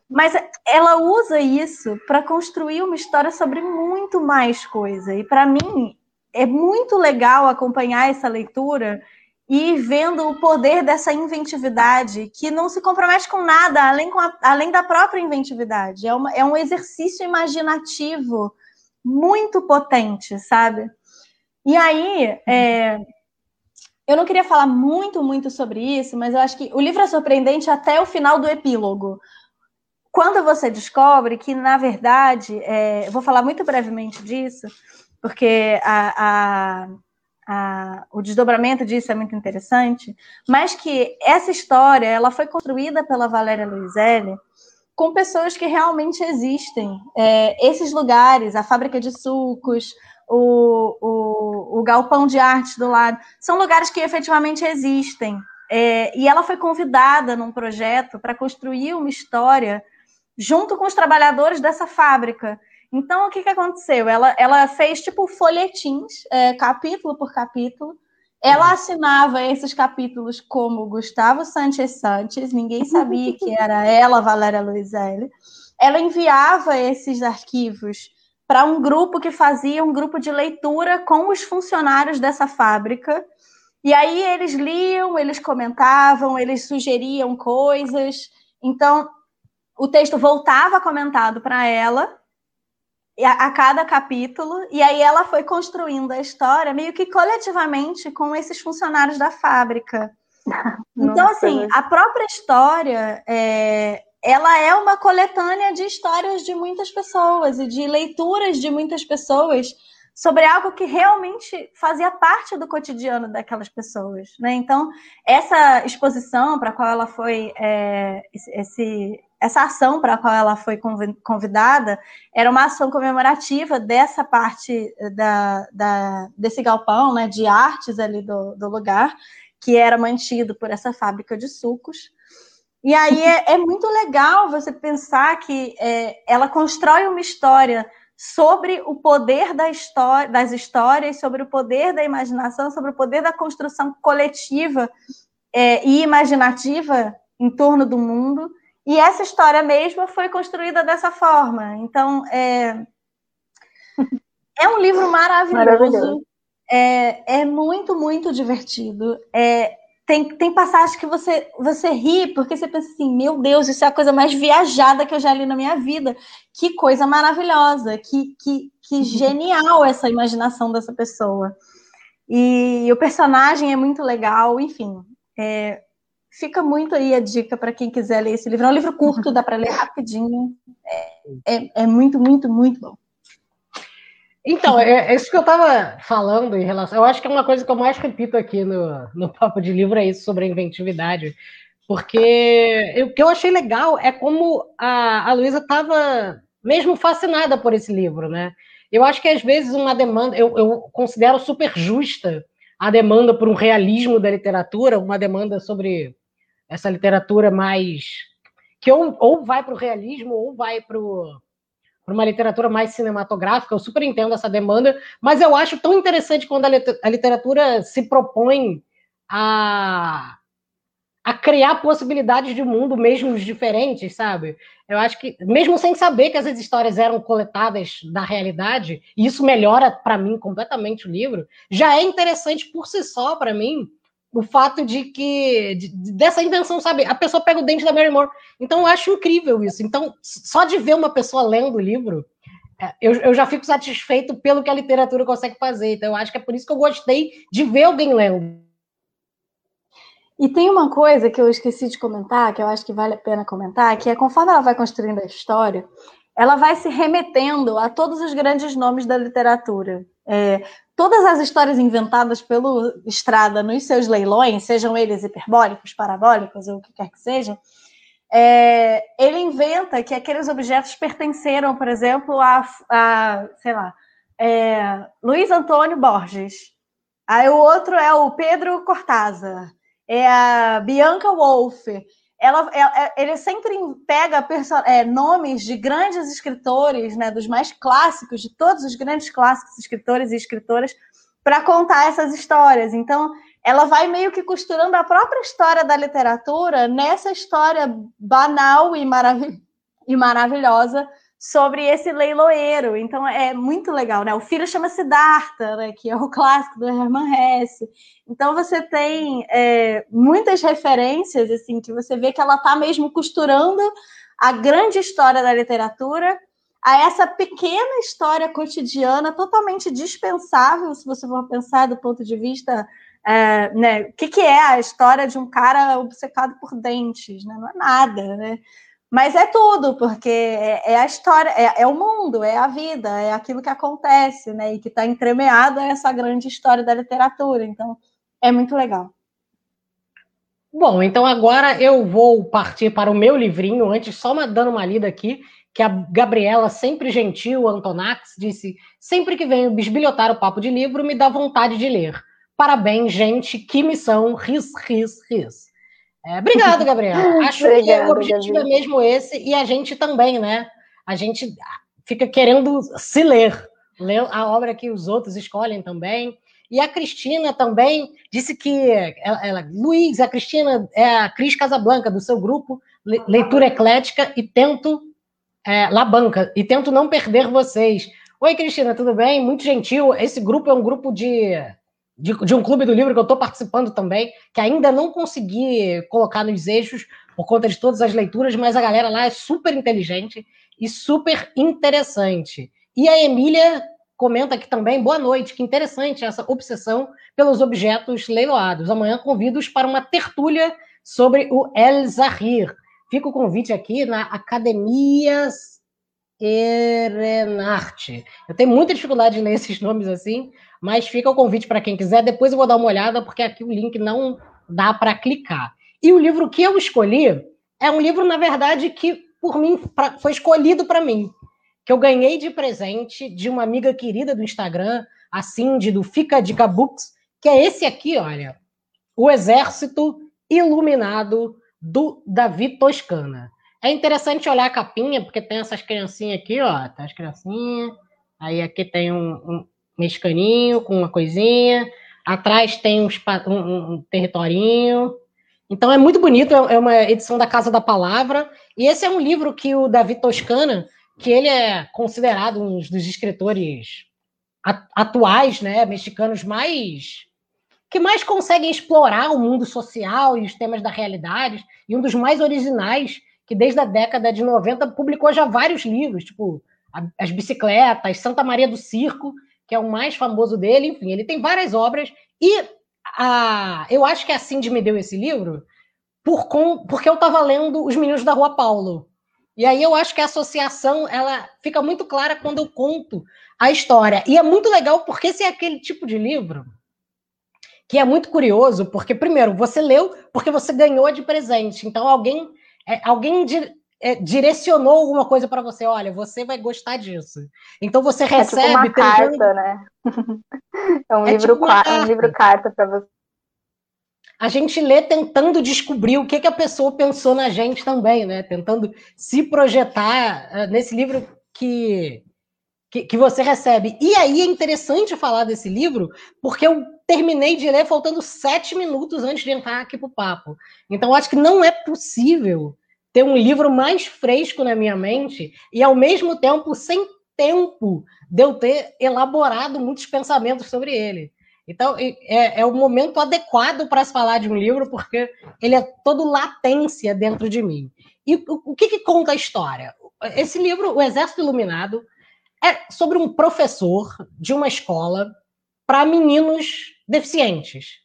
[SPEAKER 5] mas ela usa isso para construir uma história sobre muito mais coisa, e para mim é muito legal acompanhar essa leitura e vendo o poder dessa inventividade que não se compromete com nada além, com a, além da própria inventividade. É, uma, é um exercício imaginativo muito potente, sabe? E aí, é, eu não queria falar muito, muito sobre isso, mas eu acho que o livro é surpreendente até o final do epílogo. Quando você descobre que, na verdade, é, eu vou falar muito brevemente disso, porque a, a a, o desdobramento disso é muito interessante, mas que essa história ela foi construída pela Valéria Luizelli com pessoas que realmente existem. É, esses lugares, a fábrica de sucos, o, o, o, galpão de arte do lado, são lugares que efetivamente existem. É, e ela foi convidada num projeto para construir uma história junto com os trabalhadores dessa fábrica. Então, o que, que aconteceu? Ela, ela fez tipo folhetins, é, capítulo por capítulo. Ela assinava esses capítulos como Gustavo Sanchez Sanches, ninguém sabia que era ela, Valéria Luizelli. Ela enviava esses arquivos para um grupo que fazia um grupo de leitura com os funcionários dessa fábrica. E aí eles liam, eles comentavam, eles sugeriam coisas. Então, o texto voltava comentado para ela a, cada capítulo, e aí ela foi construindo a história meio que coletivamente com esses funcionários da fábrica. Então, assim, a própria história é, ela é uma coletânea de histórias de muitas pessoas e de leituras de muitas pessoas sobre algo que realmente fazia parte do cotidiano daquelas pessoas, né? Então essa exposição para a qual ela foi é, esse, essa ação para a qual ela foi convidada era uma ação comemorativa dessa parte da, da desse galpão, né, de artes ali do, do lugar que era mantido por essa fábrica de sucos. E aí é, é muito legal você pensar que é, ela constrói uma história sobre o poder da história, das histórias, sobre o poder da imaginação, sobre o poder da construção coletiva é, e imaginativa em torno do mundo. E essa história mesma foi construída dessa forma. Então, é, é um livro maravilhoso. maravilhoso. É, é muito, muito divertido. É, tem, tem passagens que você, você ri, porque você pensa assim, meu Deus, isso é a coisa mais viajada que eu já li na minha vida. Que coisa maravilhosa, que, que, que uhum. genial essa imaginação dessa pessoa. E, o personagem é muito legal, enfim. É, fica muito aí a dica para quem quiser ler esse livro. É um livro curto, dá para ler rapidinho. É, é, é muito, muito, muito bom.
[SPEAKER 2] Então, é, é, isso que eu estava falando em relação. Eu acho que é uma coisa que eu mais repito aqui no, no Papo de Livro é isso sobre a inventividade. Porque o que eu achei legal é como a, a Luísa estava mesmo fascinada por esse livro, né? Eu acho que às vezes uma demanda, eu, eu considero super justa a demanda por um realismo da literatura, uma demanda sobre essa literatura mais. que ou, ou vai para o realismo ou vai para uma literatura mais cinematográfica, eu super entendo essa demanda, mas eu acho tão interessante quando a literatura se propõe a, a criar possibilidades de mundo mesmo diferentes, sabe? Eu acho que, mesmo sem saber que essas histórias eram coletadas da realidade, e isso melhora para mim completamente o livro, já é interessante por si só para mim o fato de que de, dessa invenção, sabe? A pessoa pega o dente da Mary Moore. Então eu acho incrível isso. Então, só de ver uma pessoa lendo o livro, é, eu, eu já fico satisfeito pelo que a literatura consegue fazer. Então, eu acho que é por isso que eu gostei de ver alguém lendo.
[SPEAKER 5] E tem uma coisa que eu esqueci de comentar, que eu acho que vale a pena comentar, que é conforme ela vai construindo a história, ela vai se remetendo a todos os grandes nomes da literatura. É, todas as histórias inventadas pelo Estrada nos seus leilões, sejam eles hiperbólicos, parabólicos ou o que quer que sejam, é, ele inventa que aqueles objetos pertenceram, por exemplo, a, a sei lá, é, Luiz Antônio Borges. Aí o outro é o Pedro Cortázar, é a Bianca Wolff. Ela, ela, é, ele sempre pega é, nomes de grandes escritores, né, dos mais clássicos, de todos os grandes clássicos escritores e escritoras, para contar essas histórias. Então, ela vai meio que costurando a própria história da literatura nessa história banal e, marav e maravilhosa sobre esse leiloeiro. Então é muito legal, né? O filho chama Siddhartha, né? que é o clássico do Hermann Hesse. Então você tem é, muitas referências assim que você vê que ela está mesmo costurando a grande história da literatura a essa pequena história cotidiana totalmente dispensável, se você for pensar do ponto de vista é, né, o que, que é a história de um cara obcecado por dentes, né? Não é nada, né? Mas é tudo, porque é, é a história, é, é, o mundo, é a vida, é aquilo que acontece, né? E que está entremeado a essa grande história da literatura. Então, é muito legal.
[SPEAKER 2] Bom, então agora eu vou partir para o meu livrinho, antes só uma, dando uma lida aqui, que a Gabriela, sempre gentil, Antonax, disse: sempre que venho bisbilhotar o papo de livro, me dá vontade de ler. Parabéns, gente, que missão, ris, ris, ris. É, obrigado, Gabriel. Acho Obrigada, que o objetivo Gabriel. é mesmo esse, e a gente também, né? A gente fica querendo se ler, ler a obra que os outros escolhem também. E a Cristina também disse que ela, ela, Luiz, a Cristina é a Cris Casablanca do seu grupo Leitura Eclética e tento é, La Banca e tento não perder vocês. Oi, Cristina, tudo bem? Muito gentil. Esse grupo é um grupo de, de, de um clube do livro que eu estou participando também, que ainda não consegui colocar nos eixos por conta de todas as leituras, mas a galera lá é super inteligente e super interessante. E a Emília comenta aqui também, boa noite, que interessante essa obsessão pelos objetos leiloados. Amanhã convido-os para uma tertúlia sobre o El Zahir. Fica o convite aqui na Academia Erenarte. Eu tenho muita dificuldade de ler esses nomes assim, mas fica o convite para quem quiser. Depois eu vou dar uma olhada, porque aqui o link não dá para clicar. E o livro que eu escolhi é um livro, na verdade, que por mim pra, foi escolhido para mim que eu ganhei de presente de uma amiga querida do Instagram, a Cindy, do Fica Dica Books, que é esse aqui, olha. O Exército Iluminado do Davi Toscana. É interessante olhar a capinha, porque tem essas criancinhas aqui, ó. Tá as criancinhas. Aí aqui tem um, um mexicaninho com uma coisinha. Atrás tem um, um, um territorinho. Então é muito bonito, é, é uma edição da Casa da Palavra. E esse é um livro que o Davi Toscana que ele é considerado um dos escritores atuais, né, mexicanos mais que mais conseguem explorar o mundo social e os temas da realidade, e um dos mais originais, que desde a década de 90 publicou já vários livros, tipo As Bicicletas, Santa Maria do Circo, que é o mais famoso dele, enfim, ele tem várias obras, e a, eu acho que a Cindy me deu esse livro por, com, porque eu estava lendo Os Meninos da Rua Paulo, e aí eu acho que a associação ela fica muito clara quando eu conto a história. E é muito legal porque esse é aquele tipo de livro que é muito curioso, porque primeiro você leu porque você ganhou de presente. Então alguém é, alguém di, é, direcionou alguma coisa para você. Olha, você vai gostar disso. Então você recebe. É tipo uma
[SPEAKER 3] carta, né? é um, é livro, tipo um livro carta para você
[SPEAKER 2] a gente lê tentando descobrir o que, que a pessoa pensou na gente também, né? Tentando se projetar uh, nesse livro que, que, que, você recebe. E aí é interessante falar desse livro, porque eu terminei de ler faltando sete minutos antes de entrar aqui para o papo. Então, acho que não é possível ter um livro mais fresco na minha mente e, ao mesmo tempo, sem tempo de eu ter elaborado muitos pensamentos sobre ele. Então, é, é o momento adequado para se falar de um livro, porque ele é todo latência dentro de mim. E o, o que, que conta a história? Esse livro, O Exército Iluminado, é sobre um professor de uma escola para meninos deficientes.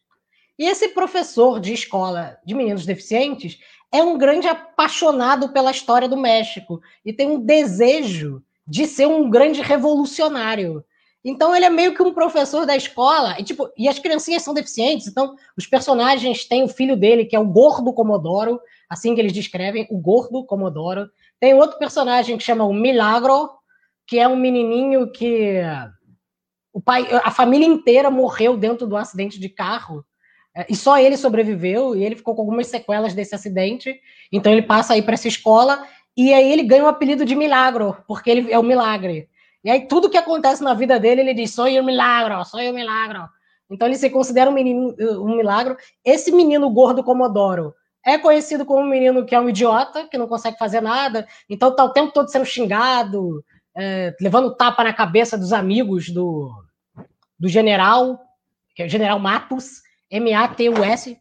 [SPEAKER 2] E esse professor de escola de meninos deficientes é um grande apaixonado pela história do México e tem um desejo de ser um grande revolucionário. Então ele é meio que um professor da escola, e, tipo, e as criancinhas são deficientes, então os personagens têm o filho dele, que é o gordo Comodoro, assim que eles descrevem, o gordo Comodoro. Tem outro personagem que chama o Milagro, que é um menininho que o pai, a família inteira morreu dentro do acidente de carro. É, e só ele sobreviveu, e ele ficou com algumas sequelas desse acidente. Então ele passa aí para essa escola, e aí ele ganha o apelido de Milagro, porque ele é o milagre. E aí tudo que acontece na vida dele, ele diz: sou um milagro, sou um milagro. Então ele se considera um menino, um milagro. Esse menino gordo Comodoro é conhecido como um menino que é um idiota, que não consegue fazer nada, então tá o tempo todo sendo xingado, é, levando tapa na cabeça dos amigos do, do general, que é o general Matus, M-A-T-U-S.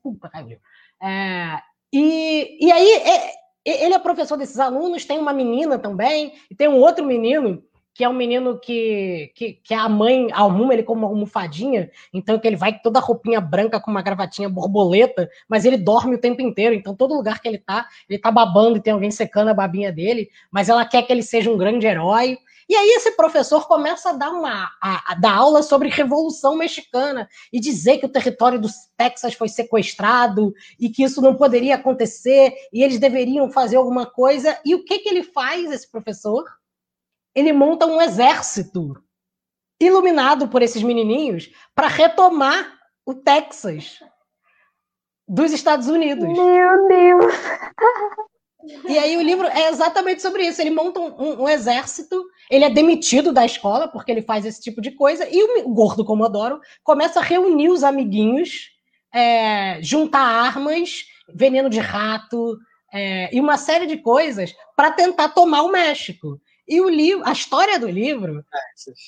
[SPEAKER 2] É, e, e aí é, ele é professor desses alunos, tem uma menina também, e tem um outro menino que é um menino que, que, que a mãe arruma ele como uma almofadinha, então que ele vai toda roupinha branca com uma gravatinha borboleta, mas ele dorme o tempo inteiro, então todo lugar que ele tá, ele tá babando e tem alguém secando a babinha dele, mas ela quer que ele seja um grande herói. E aí esse professor começa a dar uma a, a dar aula sobre revolução mexicana e dizer que o território do Texas foi sequestrado e que isso não poderia acontecer e eles deveriam fazer alguma coisa. E o que que ele faz esse professor? ele monta um exército iluminado por esses menininhos para retomar o Texas dos Estados Unidos.
[SPEAKER 3] Meu Deus!
[SPEAKER 2] E aí o livro é exatamente sobre isso. Ele monta um, um, exército, ele é demitido da escola porque ele faz esse tipo de coisa, e o, o gordo Comodoro começa a reunir os amiguinhos, é, juntar armas, veneno de rato é, e uma série de coisas para tentar tomar o México. E o livro, a história do livro. Texas.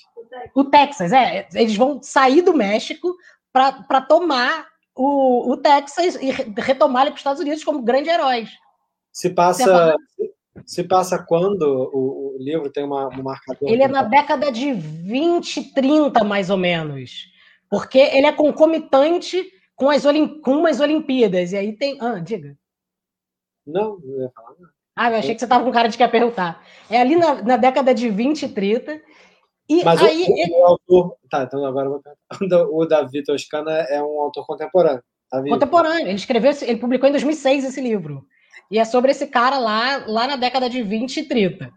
[SPEAKER 2] O Texas, é. Eles vão sair do México para tomar o, o Texas e retomar ele para os Estados Unidos como grandes heróis.
[SPEAKER 4] Se passa. Se passa quando o, o livro tem uma, um marcador?
[SPEAKER 2] Ele é na década de 20, 30, mais ou menos. Porque ele é concomitante com as, Olim, com as Olimpíadas. E aí tem. Ah, diga.
[SPEAKER 4] Não, não ia falar nada.
[SPEAKER 2] Ah, eu achei que você estava com cara de que ia perguntar. É ali na, na década de 20 e 30. E
[SPEAKER 4] Mas
[SPEAKER 2] aí,
[SPEAKER 4] o, ele... o, autor. Tá, então agora eu vou perguntar. O Davi Toscana é um autor contemporâneo. Tá
[SPEAKER 2] contemporâneo. Ele escreveu, ele publicou em 2006 esse livro. E é sobre esse cara lá, lá na década de 20 e 30.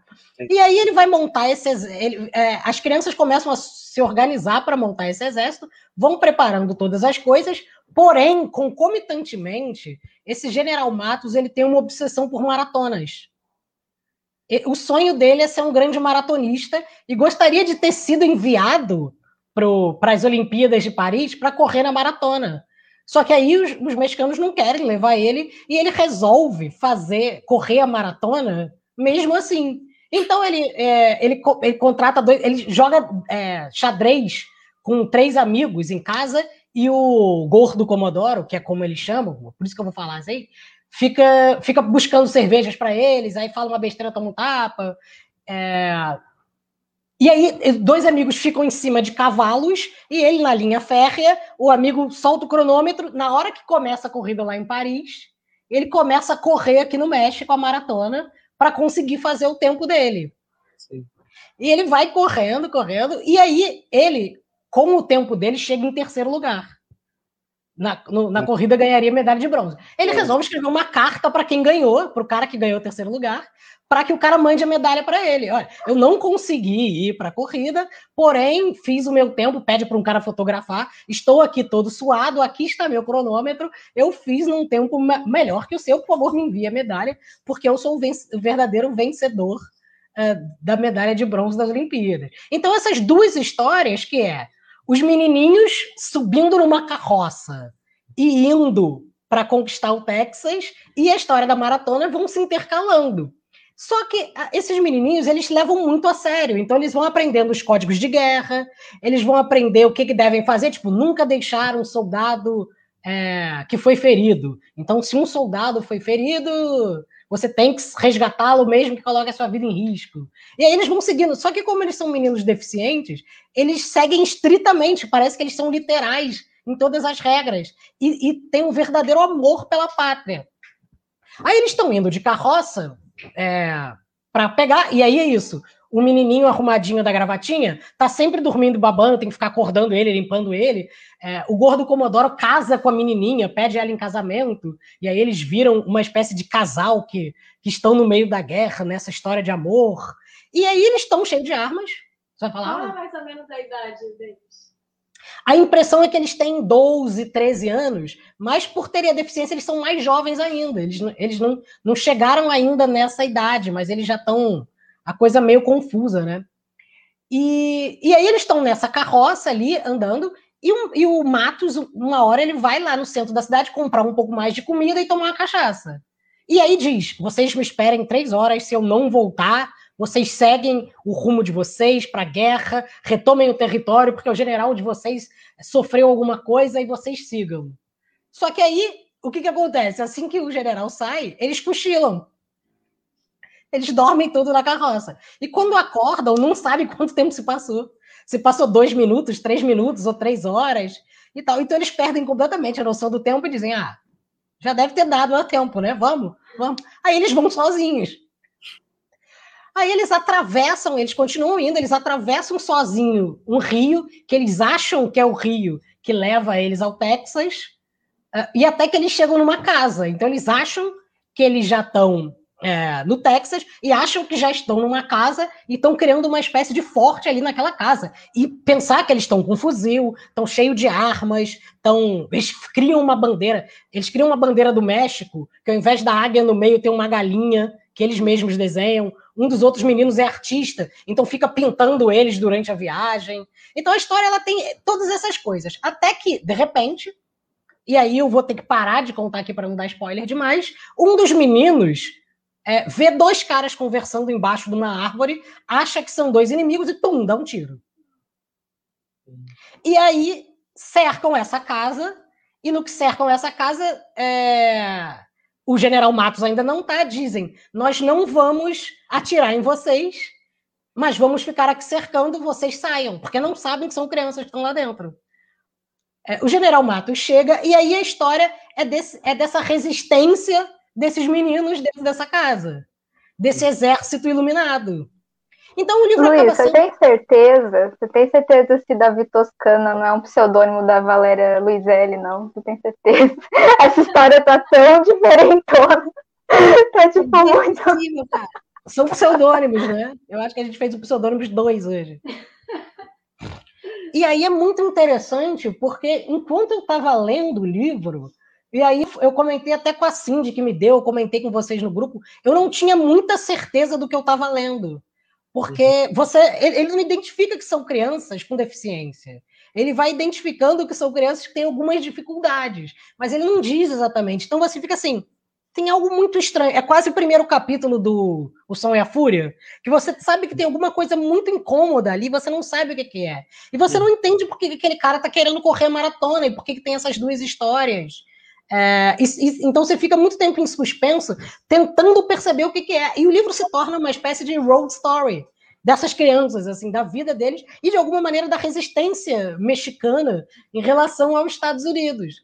[SPEAKER 2] E aí ele vai montar esse ele, é, as crianças começam a se organizar para montar esse exército, vão preparando todas as coisas, porém, concomitantemente, esse general Matos ele tem uma obsessão por maratonas. O sonho dele é ser um grande maratonista e gostaria de ter sido enviado para as Olimpíadas de Paris para correr na maratona. Só que aí os, os, mexicanos não querem levar ele e ele resolve fazer correr a maratona mesmo assim. Então ele, é, ele, ele contrata dois, ele joga é, xadrez com três amigos em casa e o gordo Comodoro, que é como eles chamam, por isso que eu vou falar assim, fica, fica buscando cervejas para eles, aí fala uma besteira, toma um tapa. É... E aí, dois amigos ficam em cima de cavalos e ele na linha férrea. O amigo solta o cronômetro. Na hora que começa a corrida lá em Paris, ele começa a correr aqui no México a maratona para conseguir fazer o tempo dele. Sim. E ele vai correndo, correndo, e aí ele, com o tempo dele, chega em terceiro lugar. Na, no, na corrida ganharia medalha de bronze. Ele é. resolve escrever uma carta para quem ganhou, para o cara que ganhou o terceiro lugar, para que o cara mande a medalha para ele. Olha, eu não consegui ir para a corrida, porém fiz o meu tempo, pede para um cara fotografar. Estou aqui todo suado, aqui está meu cronômetro. Eu fiz num tempo melhor que o seu, por favor, me envie a medalha, porque eu sou o, verdadeiro vencedor uh, da medalha de bronze das Olimpíadas. Então, essas duas histórias, que é os menininhos subindo numa carroça e indo para conquistar o Texas, e a história da maratona vão se intercalando. Só que ah, esses menininhos, eles levam muito a sério. Então, eles vão aprendendo os códigos de guerra, eles vão aprender o que, que devem fazer. Tipo, nunca deixar um soldado é, que foi ferido. Então, se um soldado foi ferido, você tem que resgatá-lo mesmo que coloque a sua vida em risco. E aí eles vão seguindo. Só que como eles são meninos deficientes, eles seguem estritamente. Parece que eles são literais em todas as regras. E, e têm um verdadeiro amor pela pátria. Aí eles estão indo de carroça é, para pegar. E aí é isso. O menininho arrumadinho da gravatinha tá sempre dormindo, babando, tem que ficar acordando ele, limpando ele. É, o gordo Comodoro casa com a menininha, pede ela em casamento, e aí eles viram uma espécie de casal que, que estão no meio da guerra, nessa história de amor. E aí eles estão cheios de armas. Você vai falar?
[SPEAKER 5] Ah, mais ou menos a idade deles.
[SPEAKER 2] A impressão é que eles têm 12, 13 anos, mas por terem a deficiência, eles são mais jovens ainda. Eles, eles não, não chegaram ainda nessa idade, mas eles já estão. A coisa meio confusa, né? E, e aí eles estão nessa carroça ali, andando, e, um, e o Matos, uma hora, ele vai lá no centro da cidade comprar um pouco mais de comida e tomar uma cachaça. E aí diz: vocês me esperem três horas, se eu não voltar, vocês seguem o rumo de vocês para a guerra, retomem o território, porque o general de vocês sofreu alguma coisa e vocês sigam. Só que aí, o que, que acontece? Assim que o general sai, eles cochilam. Eles dormem tudo na carroça. E quando acordam, não sabem quanto tempo se passou. Se passou dois minutos, três minutos ou três horas e tal. Então eles perdem completamente a noção do tempo e dizem: ah, já deve ter dado o tempo, né? Vamos, vamos. Aí eles vão sozinhos. Aí eles atravessam, eles continuam indo, eles atravessam sozinho um rio que eles acham que é o rio que leva eles ao Texas, uh, e até que eles chegam numa casa. Então eles acham que eles já estão é, no Texas e acham que já estão numa casa e estão criando uma espécie de forte ali naquela casa. E pensar que eles estão com fuzil, estão cheios de armas, estão. Eles criam uma bandeira. Eles criam uma bandeira do México, que ao invés da águia no meio tem uma galinha que eles mesmos desenham. Um dos outros meninos é artista, então fica pintando eles durante a viagem. Então a história ela tem todas essas coisas. Até que, de repente, e aí eu vou ter que parar de contar aqui para não dar spoiler demais, um dos meninos é, vê dois caras conversando embaixo de uma árvore, acha que são dois inimigos e tum, dá um tiro. E aí cercam essa casa, e no que cercam essa casa, é... o general Matos ainda não está, dizem, nós não vamos atirar em vocês, mas vamos ficar aqui cercando, vocês saiam, porque não sabem que são crianças que estão lá dentro. É, o general Matos chega, e aí a história é, desse, é dessa resistência desses meninos dentro dessa casa, desse exército iluminado. Então o livro
[SPEAKER 3] Luiz,
[SPEAKER 2] acaba
[SPEAKER 3] sendo... você tem certeza? Você tem certeza se Davi Toscana não é um pseudônimo da Valéria Luizelli, não? Você tem certeza? Essa história tá tão diferentona. Tá tipo é muito.
[SPEAKER 2] Cara. São pseudônimos, né? Eu acho que a gente fez o pseudônimos dois hoje. E aí é muito interessante, porque enquanto eu estava lendo o livro, e aí eu comentei até com a Cindy que me deu, eu comentei com vocês no grupo, eu não tinha muita certeza do que eu estava lendo. Porque uhum. você, ele, ele não identifica que são crianças com deficiência. Ele vai identificando que são crianças que têm algumas dificuldades, mas ele não diz exatamente. Então você fica assim, tem algo muito estranho. É quase o primeiro capítulo do O Som e a Fúria, que você sabe que tem alguma coisa muito incômoda ali, você não sabe o que, que é. E você não entende por que aquele cara tá querendo correr maratona e por que, que tem essas duas histórias. É, e, e, então você fica muito tempo em suspenso, tentando perceber o que, que, é. E o livro se torna uma espécie de road story dessas crianças, assim, da vida deles e de alguma maneira da resistência mexicana em relação aos Estados Unidos.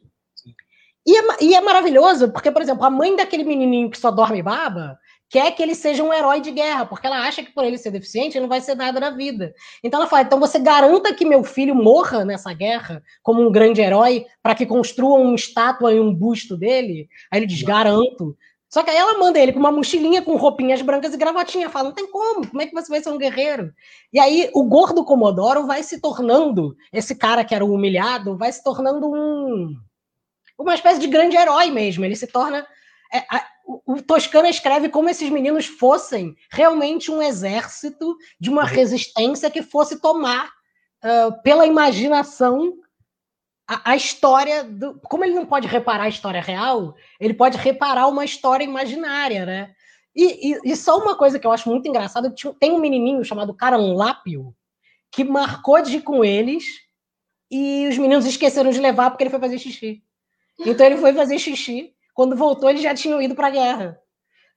[SPEAKER 2] E é, e é maravilhoso, porque, por exemplo, a mãe daquele menininho que só dorme baba quer que ele seja um herói de guerra, porque ela acha que por ele ser deficiente ele não vai ser nada na vida. Então ela fala: então você garanta que meu filho morra nessa guerra como um grande herói para que construam uma estátua e um busto dele? Aí ele diz: garanto. Só que aí ela manda ele com uma mochilinha com roupinhas brancas e gravatinha. Fala, não tem como, como é que você vai ser um guerreiro? E aí o gordo Comodoro vai se tornando, esse cara que era o humilhado, vai se tornando um uma espécie de grande herói mesmo. Ele se torna é, o Toscana escreve como esses meninos fossem realmente um exército de uma uhum. resistência que fosse tomar uh, pela imaginação a, a, história do. Como ele não pode reparar a história real, ele pode reparar uma história imaginária, né? E, e, e só uma coisa que eu acho muito engraçada: tem um menininho chamado Caran Lápio que marcou de ir com eles e os meninos esqueceram de levar porque ele foi fazer xixi. Então ele foi fazer xixi quando voltou, eles já tinham ido para a guerra.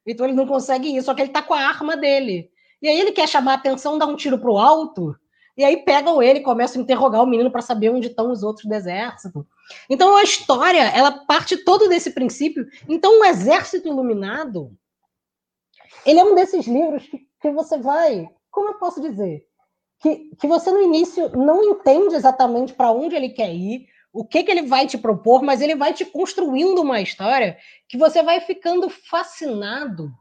[SPEAKER 2] Então ele não consegue ir, só que ele está com a arma dele. E aí ele quer chamar a atenção, dá um tiro pro alto, e aí pegam ele, começam a interrogar o menino para saber onde estão os outros do exército. Então a história, ela parte todo desse princípio. Então o Exército Iluminado, ele é um desses livros que, que você vai, como eu posso dizer, que, que você no início não entende exatamente para onde ele quer ir, o que, que ele vai te propor, mas ele vai te construindo uma história que você vai ficando fascinado.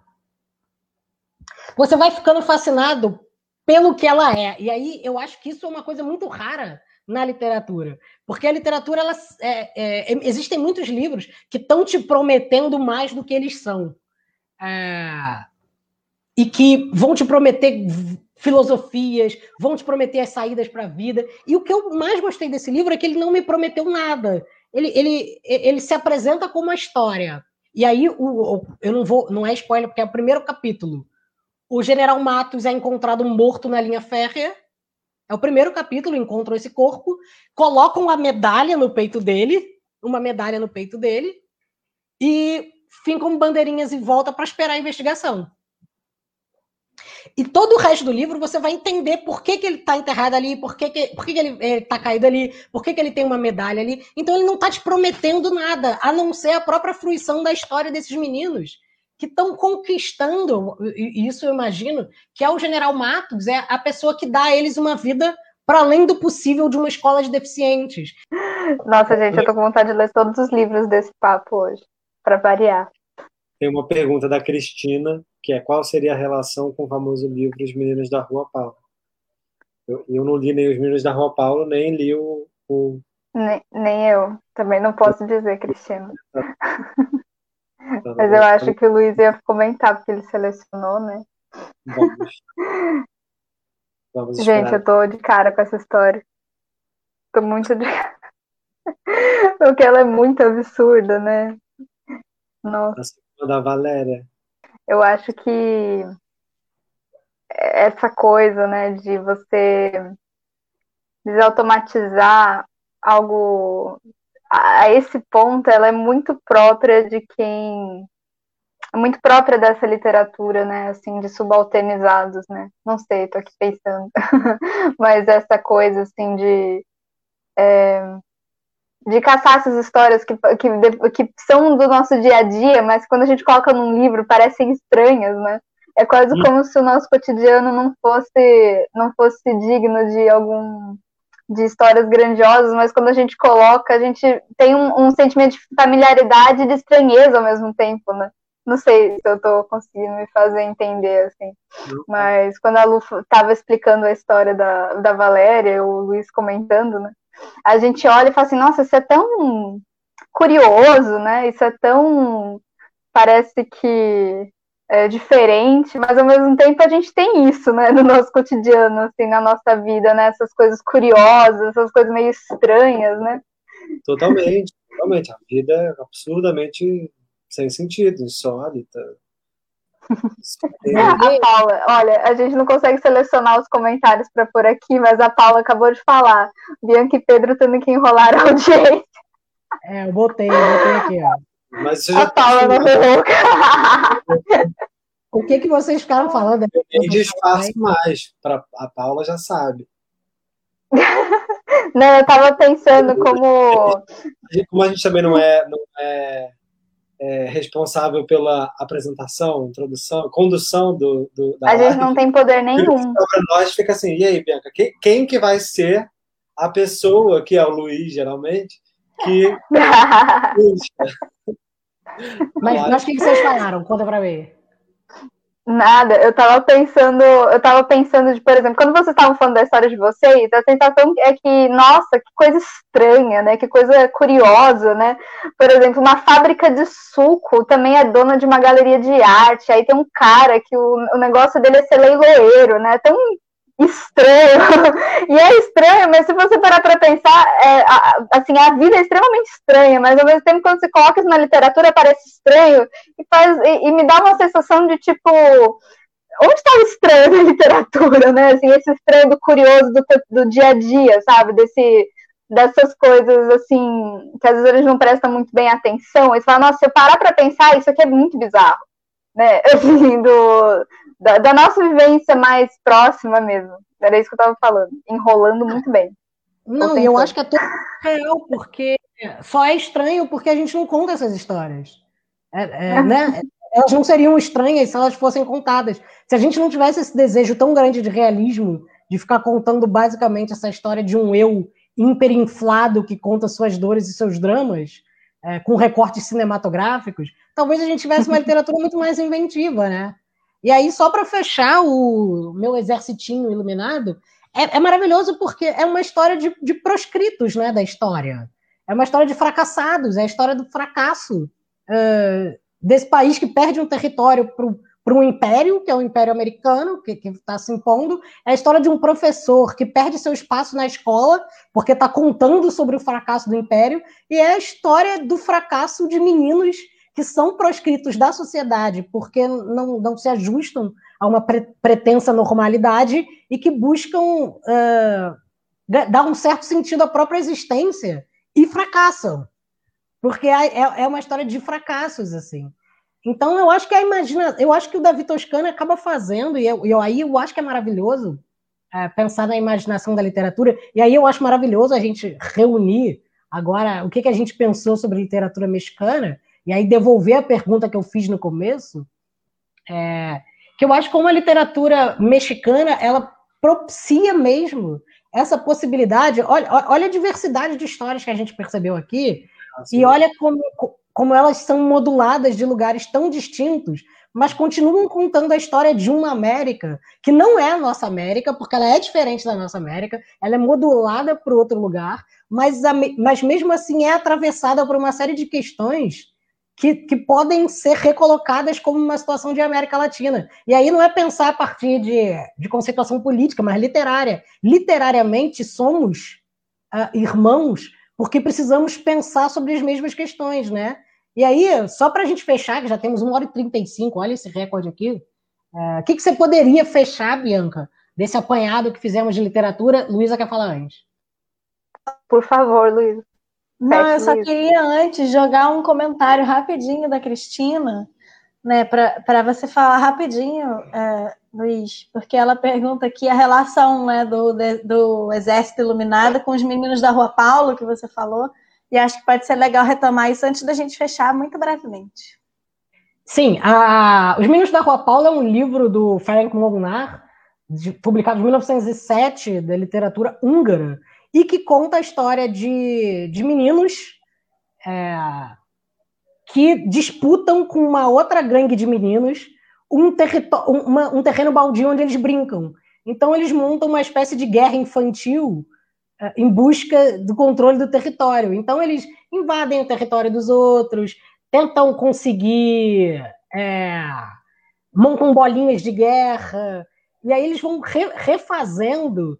[SPEAKER 2] Você vai ficando fascinado pelo que ela é. E aí eu acho que isso é uma coisa muito rara na literatura. Porque a literatura, ela, é, é, existem muitos livros que estão te prometendo mais do que eles são. É, e que vão te prometer filosofias, vão te prometer as saídas para a vida. E o que eu mais gostei desse livro é que ele não me prometeu nada. Ele, ele, ele se apresenta como uma história. E aí, o, eu não vou, não é spoiler, porque é o primeiro capítulo. O general Matos é encontrado morto na linha férrea. É o primeiro capítulo, encontram esse corpo, colocam a medalha no peito dele, uma medalha no peito dele, e ficam bandeirinhas em volta para esperar a investigação. E todo o resto do livro você vai entender por que, que ele está enterrado ali, por que, que, por que, que ele está caído ali, por que, que ele tem uma medalha ali. Então ele não está te prometendo nada, a não ser a própria fruição da história desses meninos que estão conquistando, e isso eu imagino, que é o General Matos, é a pessoa que dá a eles uma vida para além do possível de uma escola de deficientes.
[SPEAKER 3] Nossa, gente, eu tô com vontade de ler todos os livros desse papo hoje, para variar.
[SPEAKER 4] Tem uma pergunta da Cristina, que é qual seria a relação com o famoso livro Os Meninos da Rua Paulo? Eu, eu não li nem Os Meninos da Rua Paulo, nem li o. o...
[SPEAKER 3] Nem, nem eu. Também não posso dizer, Cristina. Mas eu acho que o Luiz ia comentar, porque ele selecionou, né? Vamos. Vamos Gente, eu tô de cara com essa história. Tô muito de Porque ela é muito absurda, né? Nossa
[SPEAKER 4] da Valéria.
[SPEAKER 3] Eu acho que essa coisa, né, de você desautomatizar algo a esse ponto, ela é muito própria de quem muito própria dessa literatura, né, assim, de subalternizados, né, não sei, tô aqui pensando, mas essa coisa, assim, de é, de caçar essas histórias que, que, que são do nosso dia a dia, mas quando a gente coloca num livro parecem estranhas, né, é quase hum. como se o nosso cotidiano não fosse não fosse digno de algum de histórias grandiosas, mas quando a gente coloca, a gente tem um, um sentimento de familiaridade e de estranheza ao mesmo tempo, né? Não sei se eu estou conseguindo me fazer entender, assim. Mas quando a Lu estava explicando a história da, da Valéria, o Luiz comentando, né? A gente olha e fala assim, nossa, isso é tão curioso, né? Isso é tão. Parece que é diferente, mas ao mesmo tempo a gente tem isso, né, no nosso cotidiano, assim, na nossa vida, né? Essas coisas curiosas, essas coisas meio estranhas, né?
[SPEAKER 4] Totalmente, totalmente. A vida é absurdamente sem sentido, insólita.
[SPEAKER 3] A Paula, olha, a gente não consegue selecionar os comentários para por aqui, mas a Paula acabou de falar. Bianca e Pedro tendo que enrolar a audiência.
[SPEAKER 2] É, eu botei, eu botei aqui, ó.
[SPEAKER 3] Mas a Paula não louca.
[SPEAKER 2] O que, que vocês ficaram falando?
[SPEAKER 4] Eu disfarço mais, pra, a Paula já sabe.
[SPEAKER 3] Não, eu estava pensando como.
[SPEAKER 4] Como a gente também não é, não é é, responsável pela apresentação, introdução, condução do, do
[SPEAKER 3] da A live. gente não tem poder nenhum.
[SPEAKER 4] Então, para nós fica assim, e aí, Bianca, quem, quem, que vai ser a pessoa, que é o Luiz, geralmente, que...
[SPEAKER 2] mas, mas o que vocês falaram? Conta para mim.
[SPEAKER 3] Nada, eu tava pensando, eu tava pensando de, por exemplo, quando vocês estavam falando da história de vocês, a sensação é que, nossa, que coisa estranha, né? Que coisa curiosa, né? Por exemplo, uma fábrica de suco também é dona de uma galeria de arte, aí tem um cara que o, o negócio dele é ser leiloeiro, né? Tão estranho. e é estranho, mas se você parar para pensar, é, a, assim, a vida é extremamente estranha, mas ao mesmo tempo, quando você coloca isso na literatura, parece estranho e, faz, e, e me dá uma sensação de tipo. Onde está o estranho da literatura, né? Assim, esse estranho do curioso do, do dia a dia, sabe? Desse, dessas coisas assim que às vezes eles não prestam muito bem atenção. Eles falam, nossa, se eu parar para pensar, isso aqui é muito bizarro, né? Assim, do, da, da, nossa vivência mais próxima mesmo. Era isso que eu estava falando, enrolando muito bem.
[SPEAKER 2] Não, e eu acho que é tudo real, porque só é estranho porque a gente não conta essas histórias. É, é, né? Elas não seriam estranhas se elas fossem contadas. Se a gente não tivesse esse desejo tão grande de realismo, de ficar contando basicamente essa história de um eu hiperinflado que conta suas dores e seus dramas, é, com recortes cinematográficos, talvez a gente tivesse uma literatura muito mais inventiva, né? E aí, só para fechar o meu exercitinho iluminado, é, é, maravilhoso porque é uma história de, de, proscritos né, da história. É uma história de fracassados, é a história do fracasso uh, desse país que perde um território para um império, que é o Império Americano, que está se impondo. É a história de um professor que perde seu espaço na escola, porque está contando sobre o fracasso do Império. E é a história do fracasso de meninos que são proscritos da sociedade porque não, não se ajustam a uma pre pretensa normalidade e que buscam uh, dar um certo sentido à própria existência e fracassam. Porque é, é uma história de fracassos, assim. Então, eu acho que a imagina, eu acho que o Davi Toscano acaba fazendo, e eu, eu aí eu acho que é maravilhoso é, pensar na imaginação da literatura, e aí eu acho maravilhoso a gente reunir agora o que, que a gente pensou sobre literatura mexicana, e aí devolver a pergunta que eu fiz no começo, é, que eu acho que como a literatura mexicana, ela propicia mesmo essa possibilidade. Olha, olha a diversidade de histórias que a gente percebeu aqui, ah, e olha como, como elas são moduladas de lugares tão distintos, mas continuam contando a história de uma América que não é a nossa América, porque ela é diferente da nossa América, ela é modulada para outro lugar, mas, mas mesmo assim é atravessada por uma série de questões que, que, podem ser recolocadas como uma situação de América Latina. E aí não é pensar a partir de, de conceituação política, mas literária. Literariamente somos uh, irmãos porque precisamos pensar sobre as mesmas questões, né? E aí, só para a gente fechar, que já temos 1 hora e 35, olha esse recorde aqui. É, o que, que você poderia fechar, Bianca, desse apanhado que fizemos de literatura? Luísa quer falar antes.
[SPEAKER 3] Por favor, Luísa.
[SPEAKER 5] Não, eu só queria antes jogar um comentário rapidinho da Cristina, né, para você falar rapidinho, é, Luiz, porque ela pergunta aqui a relação né, do, de, do Exército Iluminado com os meninos da Rua Paulo, que você falou, e acho que pode ser legal retomar isso antes da gente fechar muito brevemente.
[SPEAKER 2] Sim, a... Os Meninos da Rua Paulo é um livro do Ferenc Molnar, publicado em 1907, da literatura húngara, e que conta a história de, de meninos é, que disputam com uma outra gangue de meninos um, uma, um terreno baldio onde eles brincam. Então eles montam uma espécie de guerra infantil é, em busca do controle do território. Então eles invadem o território dos outros, tentam conseguir, é, montam bolinhas de guerra, e aí eles vão re, refazendo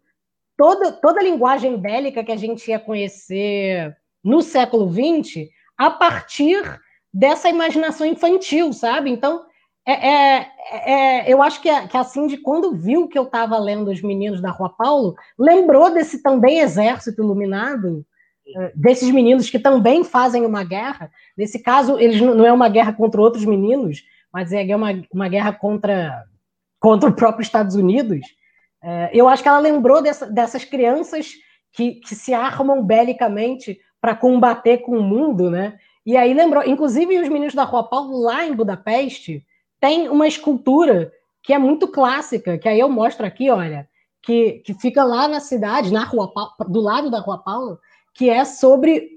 [SPEAKER 2] toda, toda a linguagem bélica que a gente ia conhecer no século XX a partir dessa imaginação infantil, sabe? Então, é, é, é, eu acho que a, que a Cindy, quando viu que eu estava lendo Os Meninos da Rua Paulo, lembrou desse também exército iluminado, é, desses meninos que também fazem uma guerra. Nesse caso, eles não é uma guerra contra outros meninos, mas é uma, uma guerra contra, contra o próprio Estados Unidos. É, eu acho que ela lembrou dessa, dessas crianças que, que se armam belicamente para combater com o mundo, né? E aí lembrou, inclusive os meninos da Rua Paulo, lá em Budapeste, tem uma escultura que é muito clássica, que aí eu mostro aqui, olha, que, que fica lá na cidade, na Rua Paulo, do lado da Rua Paulo, que é sobre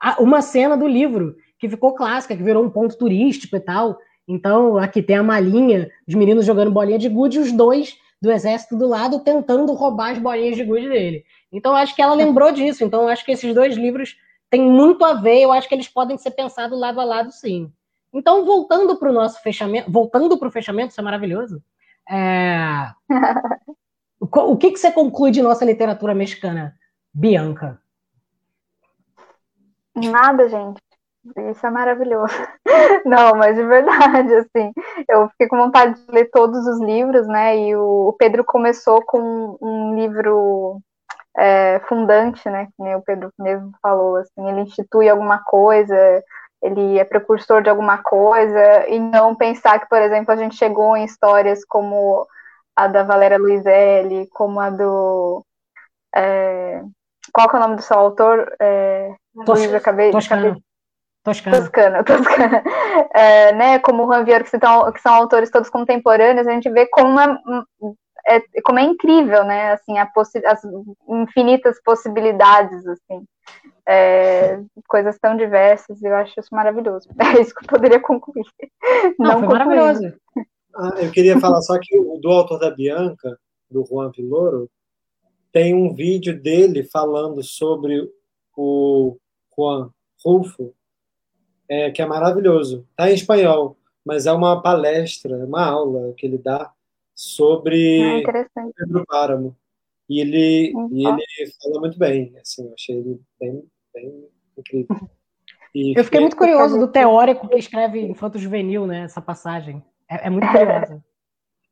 [SPEAKER 2] a, uma cena do livro, que ficou clássica, que virou um ponto turístico e tal. Então, aqui tem a malinha, os meninos jogando bolinha de gude, os dois do exército do lado tentando roubar as bolinhas de gude dele. Então, acho que ela lembrou disso. Então, acho que esses dois livros têm muito a ver. Eu acho que eles podem ser pensados lado a lado, sim. Então, voltando para o nosso fechamento, voltando para o fechamento, isso é maravilhoso. É... o que, que você conclui de nossa literatura mexicana, Bianca?
[SPEAKER 3] Nada, gente. Isso é maravilhoso. Não, mas de verdade, assim, eu fiquei com vontade de ler todos os livros, né? E o Pedro começou com um livro é, fundante, né? Que o Pedro mesmo falou, assim, ele institui alguma coisa, ele é precursor de alguma coisa, e não pensar que, por exemplo, a gente chegou em histórias como a da Valéria Luizelli, como a do. É, qual é o nome do seu autor? É,
[SPEAKER 2] Tos, Luiz, acabei, Toscana. Acabei,
[SPEAKER 3] Toscana. Toscana, Toscana. É, né, como o Ranvier, que, que são autores todos contemporâneos, a gente vê como é, é como é incrível, né, assim, as infinitas possibilidades, assim, é, coisas tão diversas, eu acho isso maravilhoso. É isso que eu poderia concluir.
[SPEAKER 2] Não, Não foi maravilhoso.
[SPEAKER 4] Ah, eu queria falar só que o do autor da Bianca, do Juan Villoro, tem um vídeo dele falando sobre o Juan Rulfo, é, que é maravilhoso. Está em espanhol, mas é uma palestra, uma aula que ele dá sobre
[SPEAKER 3] ah,
[SPEAKER 4] Pedro Páramo. E ele, uhum. e ele fala muito bem, assim, eu achei ele bem, bem incrível.
[SPEAKER 2] E eu fiquei muito curioso do teórico que escreve Infanto Juvenil, né, essa passagem. É, é muito curiosa.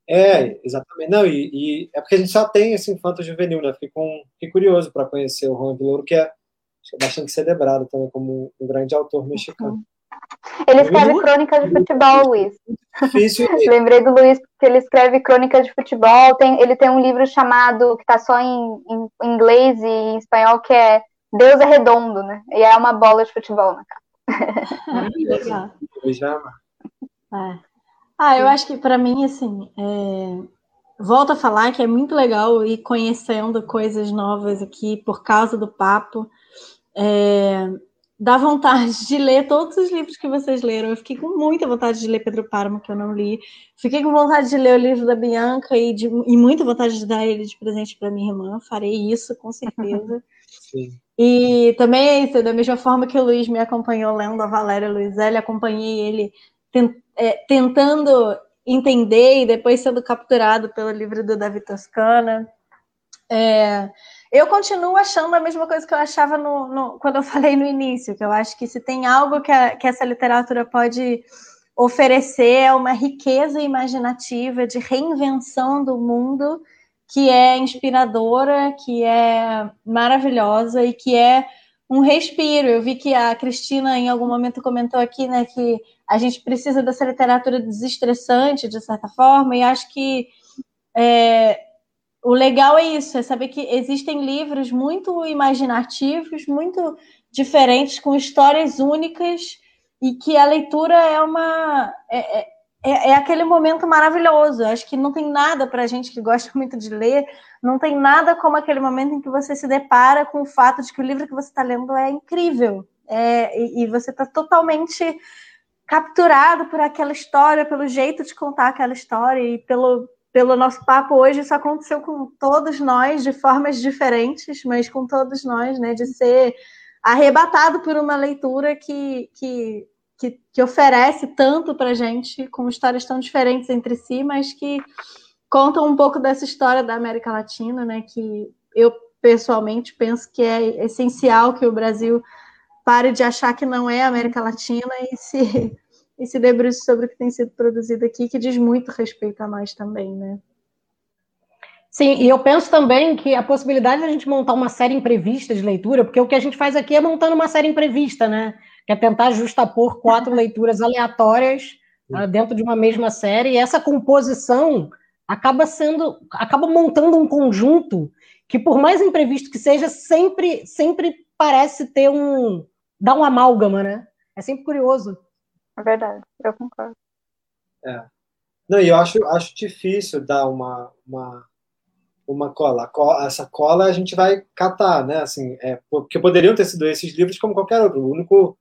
[SPEAKER 4] É, exatamente. Não, e, e, é porque a gente só tem esse infanto juvenil, né? Fiquei, com, fiquei curioso para conhecer o Juan Louro, que é bastante celebrado também como um grande autor mexicano.
[SPEAKER 3] Ele escreve Luiz, crônicas de futebol, Luiz.
[SPEAKER 4] Difícil.
[SPEAKER 3] Lembrei do Luiz porque ele escreve crônicas de futebol. Tem, ele tem um livro chamado que está só em, em, inglês e em espanhol que é Deus é redondo, né? E é uma bola de futebol na
[SPEAKER 5] capa. Legal. É. Ah, eu acho que para mim assim, é... volto a falar que é muito legal ir conhecendo coisas novas aqui por causa do papo. É, dá vontade de ler todos os livros que vocês leram. Eu fiquei com muita vontade de ler Pedro Paramo, que eu não li. Fiquei com vontade de ler o livro da Bianca e, de, e muita vontade de dar ele de presente para minha irmã. Farei isso, com certeza. Sim. E também, da mesma forma que o Luiz me acompanhou lendo a Valéria Luizelli, acompanhei ele tent, é, tentando entender e depois sendo capturado pelo livro do Davi Toscana. É, Eu continuo achando a mesma coisa que eu achava no, no, quando eu falei no início, que eu acho que se tem algo que, a, que essa literatura pode oferecer é uma riqueza imaginativa de reinvenção do mundo que é inspiradora, que é maravilhosa e que é um respiro. Eu vi que a Cristina em algum momento comentou aqui, né, que a gente precisa dessa literatura desestressante, de certa forma, e acho que é, o legal é isso, é saber que existem livros muito imaginativos, muito diferentes, com histórias únicas, e que a leitura é uma. É, é, é, é aquele momento maravilhoso. Acho que não tem nada para a gente que gosta muito de ler, não tem nada como aquele momento em que você se depara com o fato de que o livro que você está lendo é incrível. É, e, e você está totalmente capturado por aquela história, pelo jeito de contar aquela história e pelo, pelo nosso papo hoje, isso aconteceu com todos nós de formas diferentes, mas com todos nós, né? De ser arrebatado por uma leitura que, que, que, que oferece tanto para gente, com histórias tão diferentes entre si, mas que contam um pouco dessa história da América Latina, né? Que eu pessoalmente penso que é essencial que o Brasil pare de achar que não é América Latina e se e se debruce sobre o que tem sido produzido aqui, que diz muito respeito a nós também, né?
[SPEAKER 2] Sim, e eu penso também que a possibilidade de a gente montar uma série imprevista de leitura, porque o que a gente faz aqui é montando uma série imprevista, né? Que é tentar justapor quatro leituras aleatórias uh, dentro de uma mesma série, e essa composição acaba sendo, acaba montando um conjunto que, por mais imprevisto que seja, sempre, sempre parece ter um. dá um amálgama, né? É sempre curioso.
[SPEAKER 3] É verdade, eu concordo.
[SPEAKER 4] É. Não, e eu acho, acho difícil dar uma, uma, uma cola. Essa cola a gente vai catar, né? Assim, é, porque poderiam ter sido esses livros como qualquer outro. O único,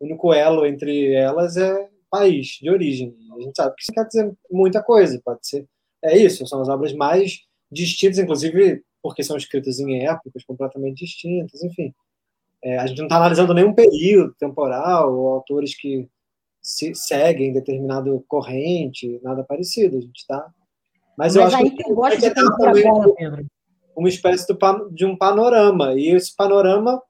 [SPEAKER 4] único elo entre elas é país de origem. A gente sabe que isso quer dizer muita coisa. Pode ser. É isso, são as obras mais distintas, inclusive porque são escritas em épocas completamente distintas, enfim. É, a gente não está analisando nenhum período temporal ou autores que se seguem determinado corrente, nada parecido. A gente está. Mas, Mas, eu acho
[SPEAKER 2] aí que eu gosto de também bola,
[SPEAKER 4] uma espécie de um panorama. E esse panorama,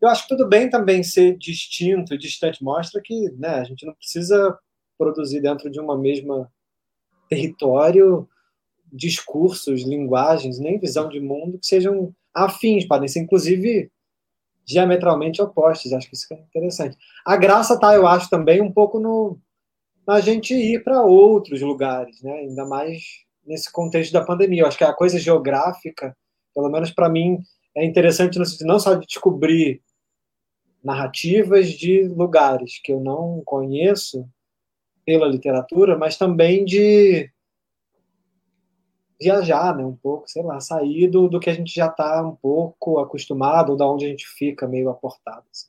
[SPEAKER 4] eu acho que tudo bem também ser distinto e distante. Mostra que né, a gente não precisa produzir dentro de uma mesma território discursos, linguagens, nem visão de mundo que sejam afins, podem ser inclusive diametralmente opostos. Acho que isso é interessante. A graça tá, eu acho, também um pouco no na gente ir para outros lugares, né? Ainda mais nesse contexto da pandemia. Eu acho que a coisa geográfica, pelo menos para mim, é interessante no sentido não só de descobrir narrativas de lugares que eu não conheço pela literatura, mas também de viajar, né, um pouco, sei lá, sair do, do que a gente já está um pouco acostumado, ou da onde a gente fica meio aportado. Assim,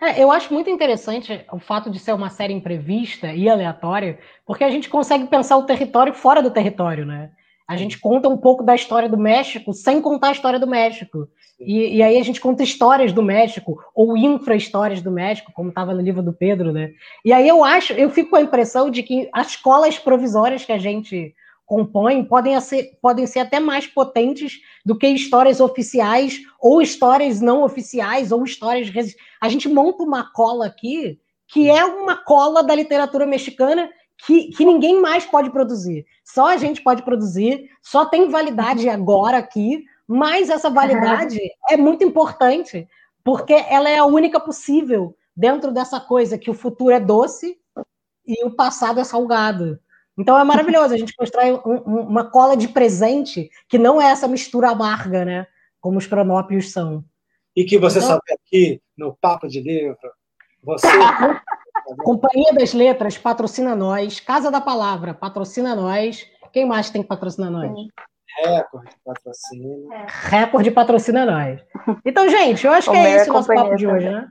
[SPEAKER 2] é, eu acho muito interessante o fato de ser uma série imprevista e aleatória, porque a gente consegue pensar o território fora do território, né? A gente conta um pouco da história do México sem contar a história do México. E, e, aí a gente conta histórias do México, ou infra-histórias do México, como estava no livro do Pedro, né? E aí eu acho, eu fico com a impressão de que as escolas provisórias que a gente compõem podem ser, podem ser até mais potentes do que histórias oficiais, ou histórias não oficiais, ou histórias. A gente monta uma cola aqui que é uma cola da literatura mexicana que, que ninguém mais pode produzir. Só a gente pode produzir, só tem validade agora aqui, mas essa validade é muito importante, porque ela é a única possível dentro dessa coisa que o futuro é doce e o passado é salgado. Então é maravilhoso, a gente constrói um, um, uma cola de presente que não é essa mistura amarga, né? Como os cronópios são.
[SPEAKER 4] E que você então, sabe aqui no Papo de Livro, você.
[SPEAKER 2] Companhia das Letras patrocina nós, Casa da Palavra patrocina nós. Quem mais tem que patrocinar nós?
[SPEAKER 4] Record patrocina.
[SPEAKER 2] É. Record patrocina nós. Então, gente, eu acho que é esse o nosso papo de hoje, né?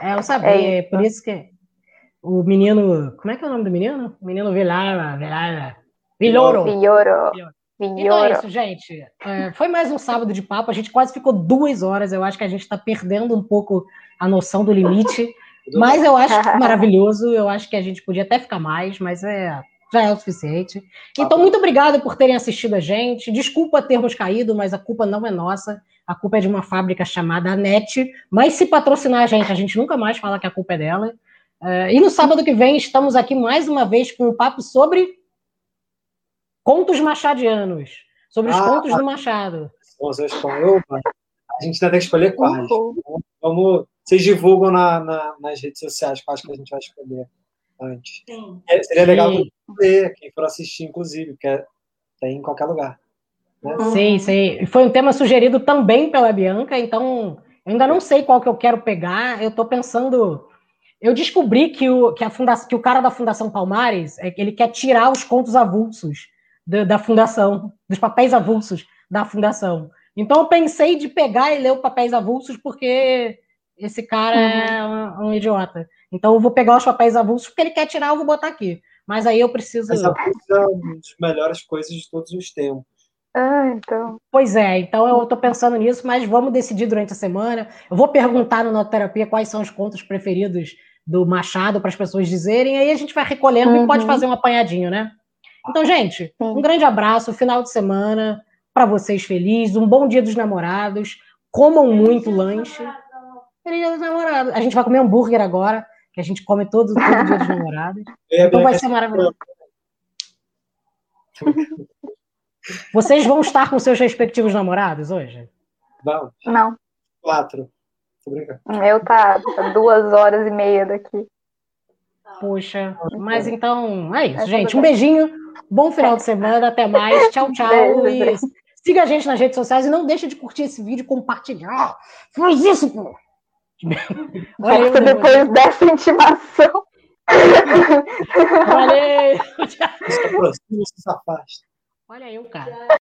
[SPEAKER 2] É, eu sabia, é por isso que o menino. Como é que é o nome do menino? O menino Vilara. Vilara. Viloro.
[SPEAKER 3] Viloro.
[SPEAKER 2] Então é isso, gente. É, foi mais um sábado de papo. A gente quase ficou duas horas. Eu acho que a gente está perdendo um pouco a noção do limite. mas eu acho maravilhoso. Eu acho que a gente podia até ficar mais, mas é. já é o suficiente. Então, muito obrigada por terem assistido a gente. Desculpa termos caído, mas a culpa não é nossa. A culpa é de uma fábrica chamada Anet. Mas se patrocinar a gente, a gente nunca mais fala que a culpa é dela. Uh, e no sábado que vem estamos aqui mais uma vez com um papo sobre contos machadianos, sobre os ah, contos do Machado.
[SPEAKER 4] Opa, a gente ainda tem que escolher quais. Vamos, vocês divulgam na, na, nas redes sociais quais que a gente vai escolher antes. Sim. É, seria legal ver, quem for assistir, inclusive, porque é, tem em qualquer lugar.
[SPEAKER 2] Né? Sim, sim. Foi um tema sugerido também pela Bianca, então eu ainda não sei qual que eu quero pegar. Eu estou pensando eu descobri que o, que, a fundação, que o cara da Fundação Palmares, é, ele quer tirar os contos avulsos da, da fundação, dos papéis avulsos da fundação. Então eu pensei de pegar e ler os papéis avulsos porque esse cara uhum. é um, um, idiota. Então eu vou pegar os papéis avulsos porque ele quer tirar, eu vou botar aqui. Mas aí eu preciso.
[SPEAKER 4] Essa é uma das melhores coisas de todos os tempos.
[SPEAKER 3] Ah, então.
[SPEAKER 2] Pois é, então eu estou pensando nisso, mas vamos decidir durante a semana. Eu vou perguntar no Nototerapia quais são os contos preferidos do Machado para as pessoas dizerem, aí a gente vai recolhendo uhum. e pode fazer um apanhadinho, né? Então, gente, um grande abraço, final de semana para vocês felizes, um bom dia dos namorados, comam muito lanche. Feliz dia dos namorados. A gente vai comer hambúrguer agora, que a gente come todo, todo dia dos namorados. É, então vai ser maravilhoso. Vocês vão estar com seus respectivos namorados hoje?
[SPEAKER 4] Vamos.
[SPEAKER 3] Não.
[SPEAKER 4] Quatro.
[SPEAKER 3] O meu tá, tá duas horas e meia daqui.
[SPEAKER 2] Puxa, mas então é isso, é gente. Um beijinho, bom final de semana, até mais. Tchau, tchau. E siga a gente nas redes sociais e não deixa de curtir esse vídeo, compartilhar. Faz isso, pô!
[SPEAKER 3] Olha depois dessa intimação.
[SPEAKER 2] Valeu!
[SPEAKER 4] Se aproxima, se afasta.
[SPEAKER 2] Olha eu, cara.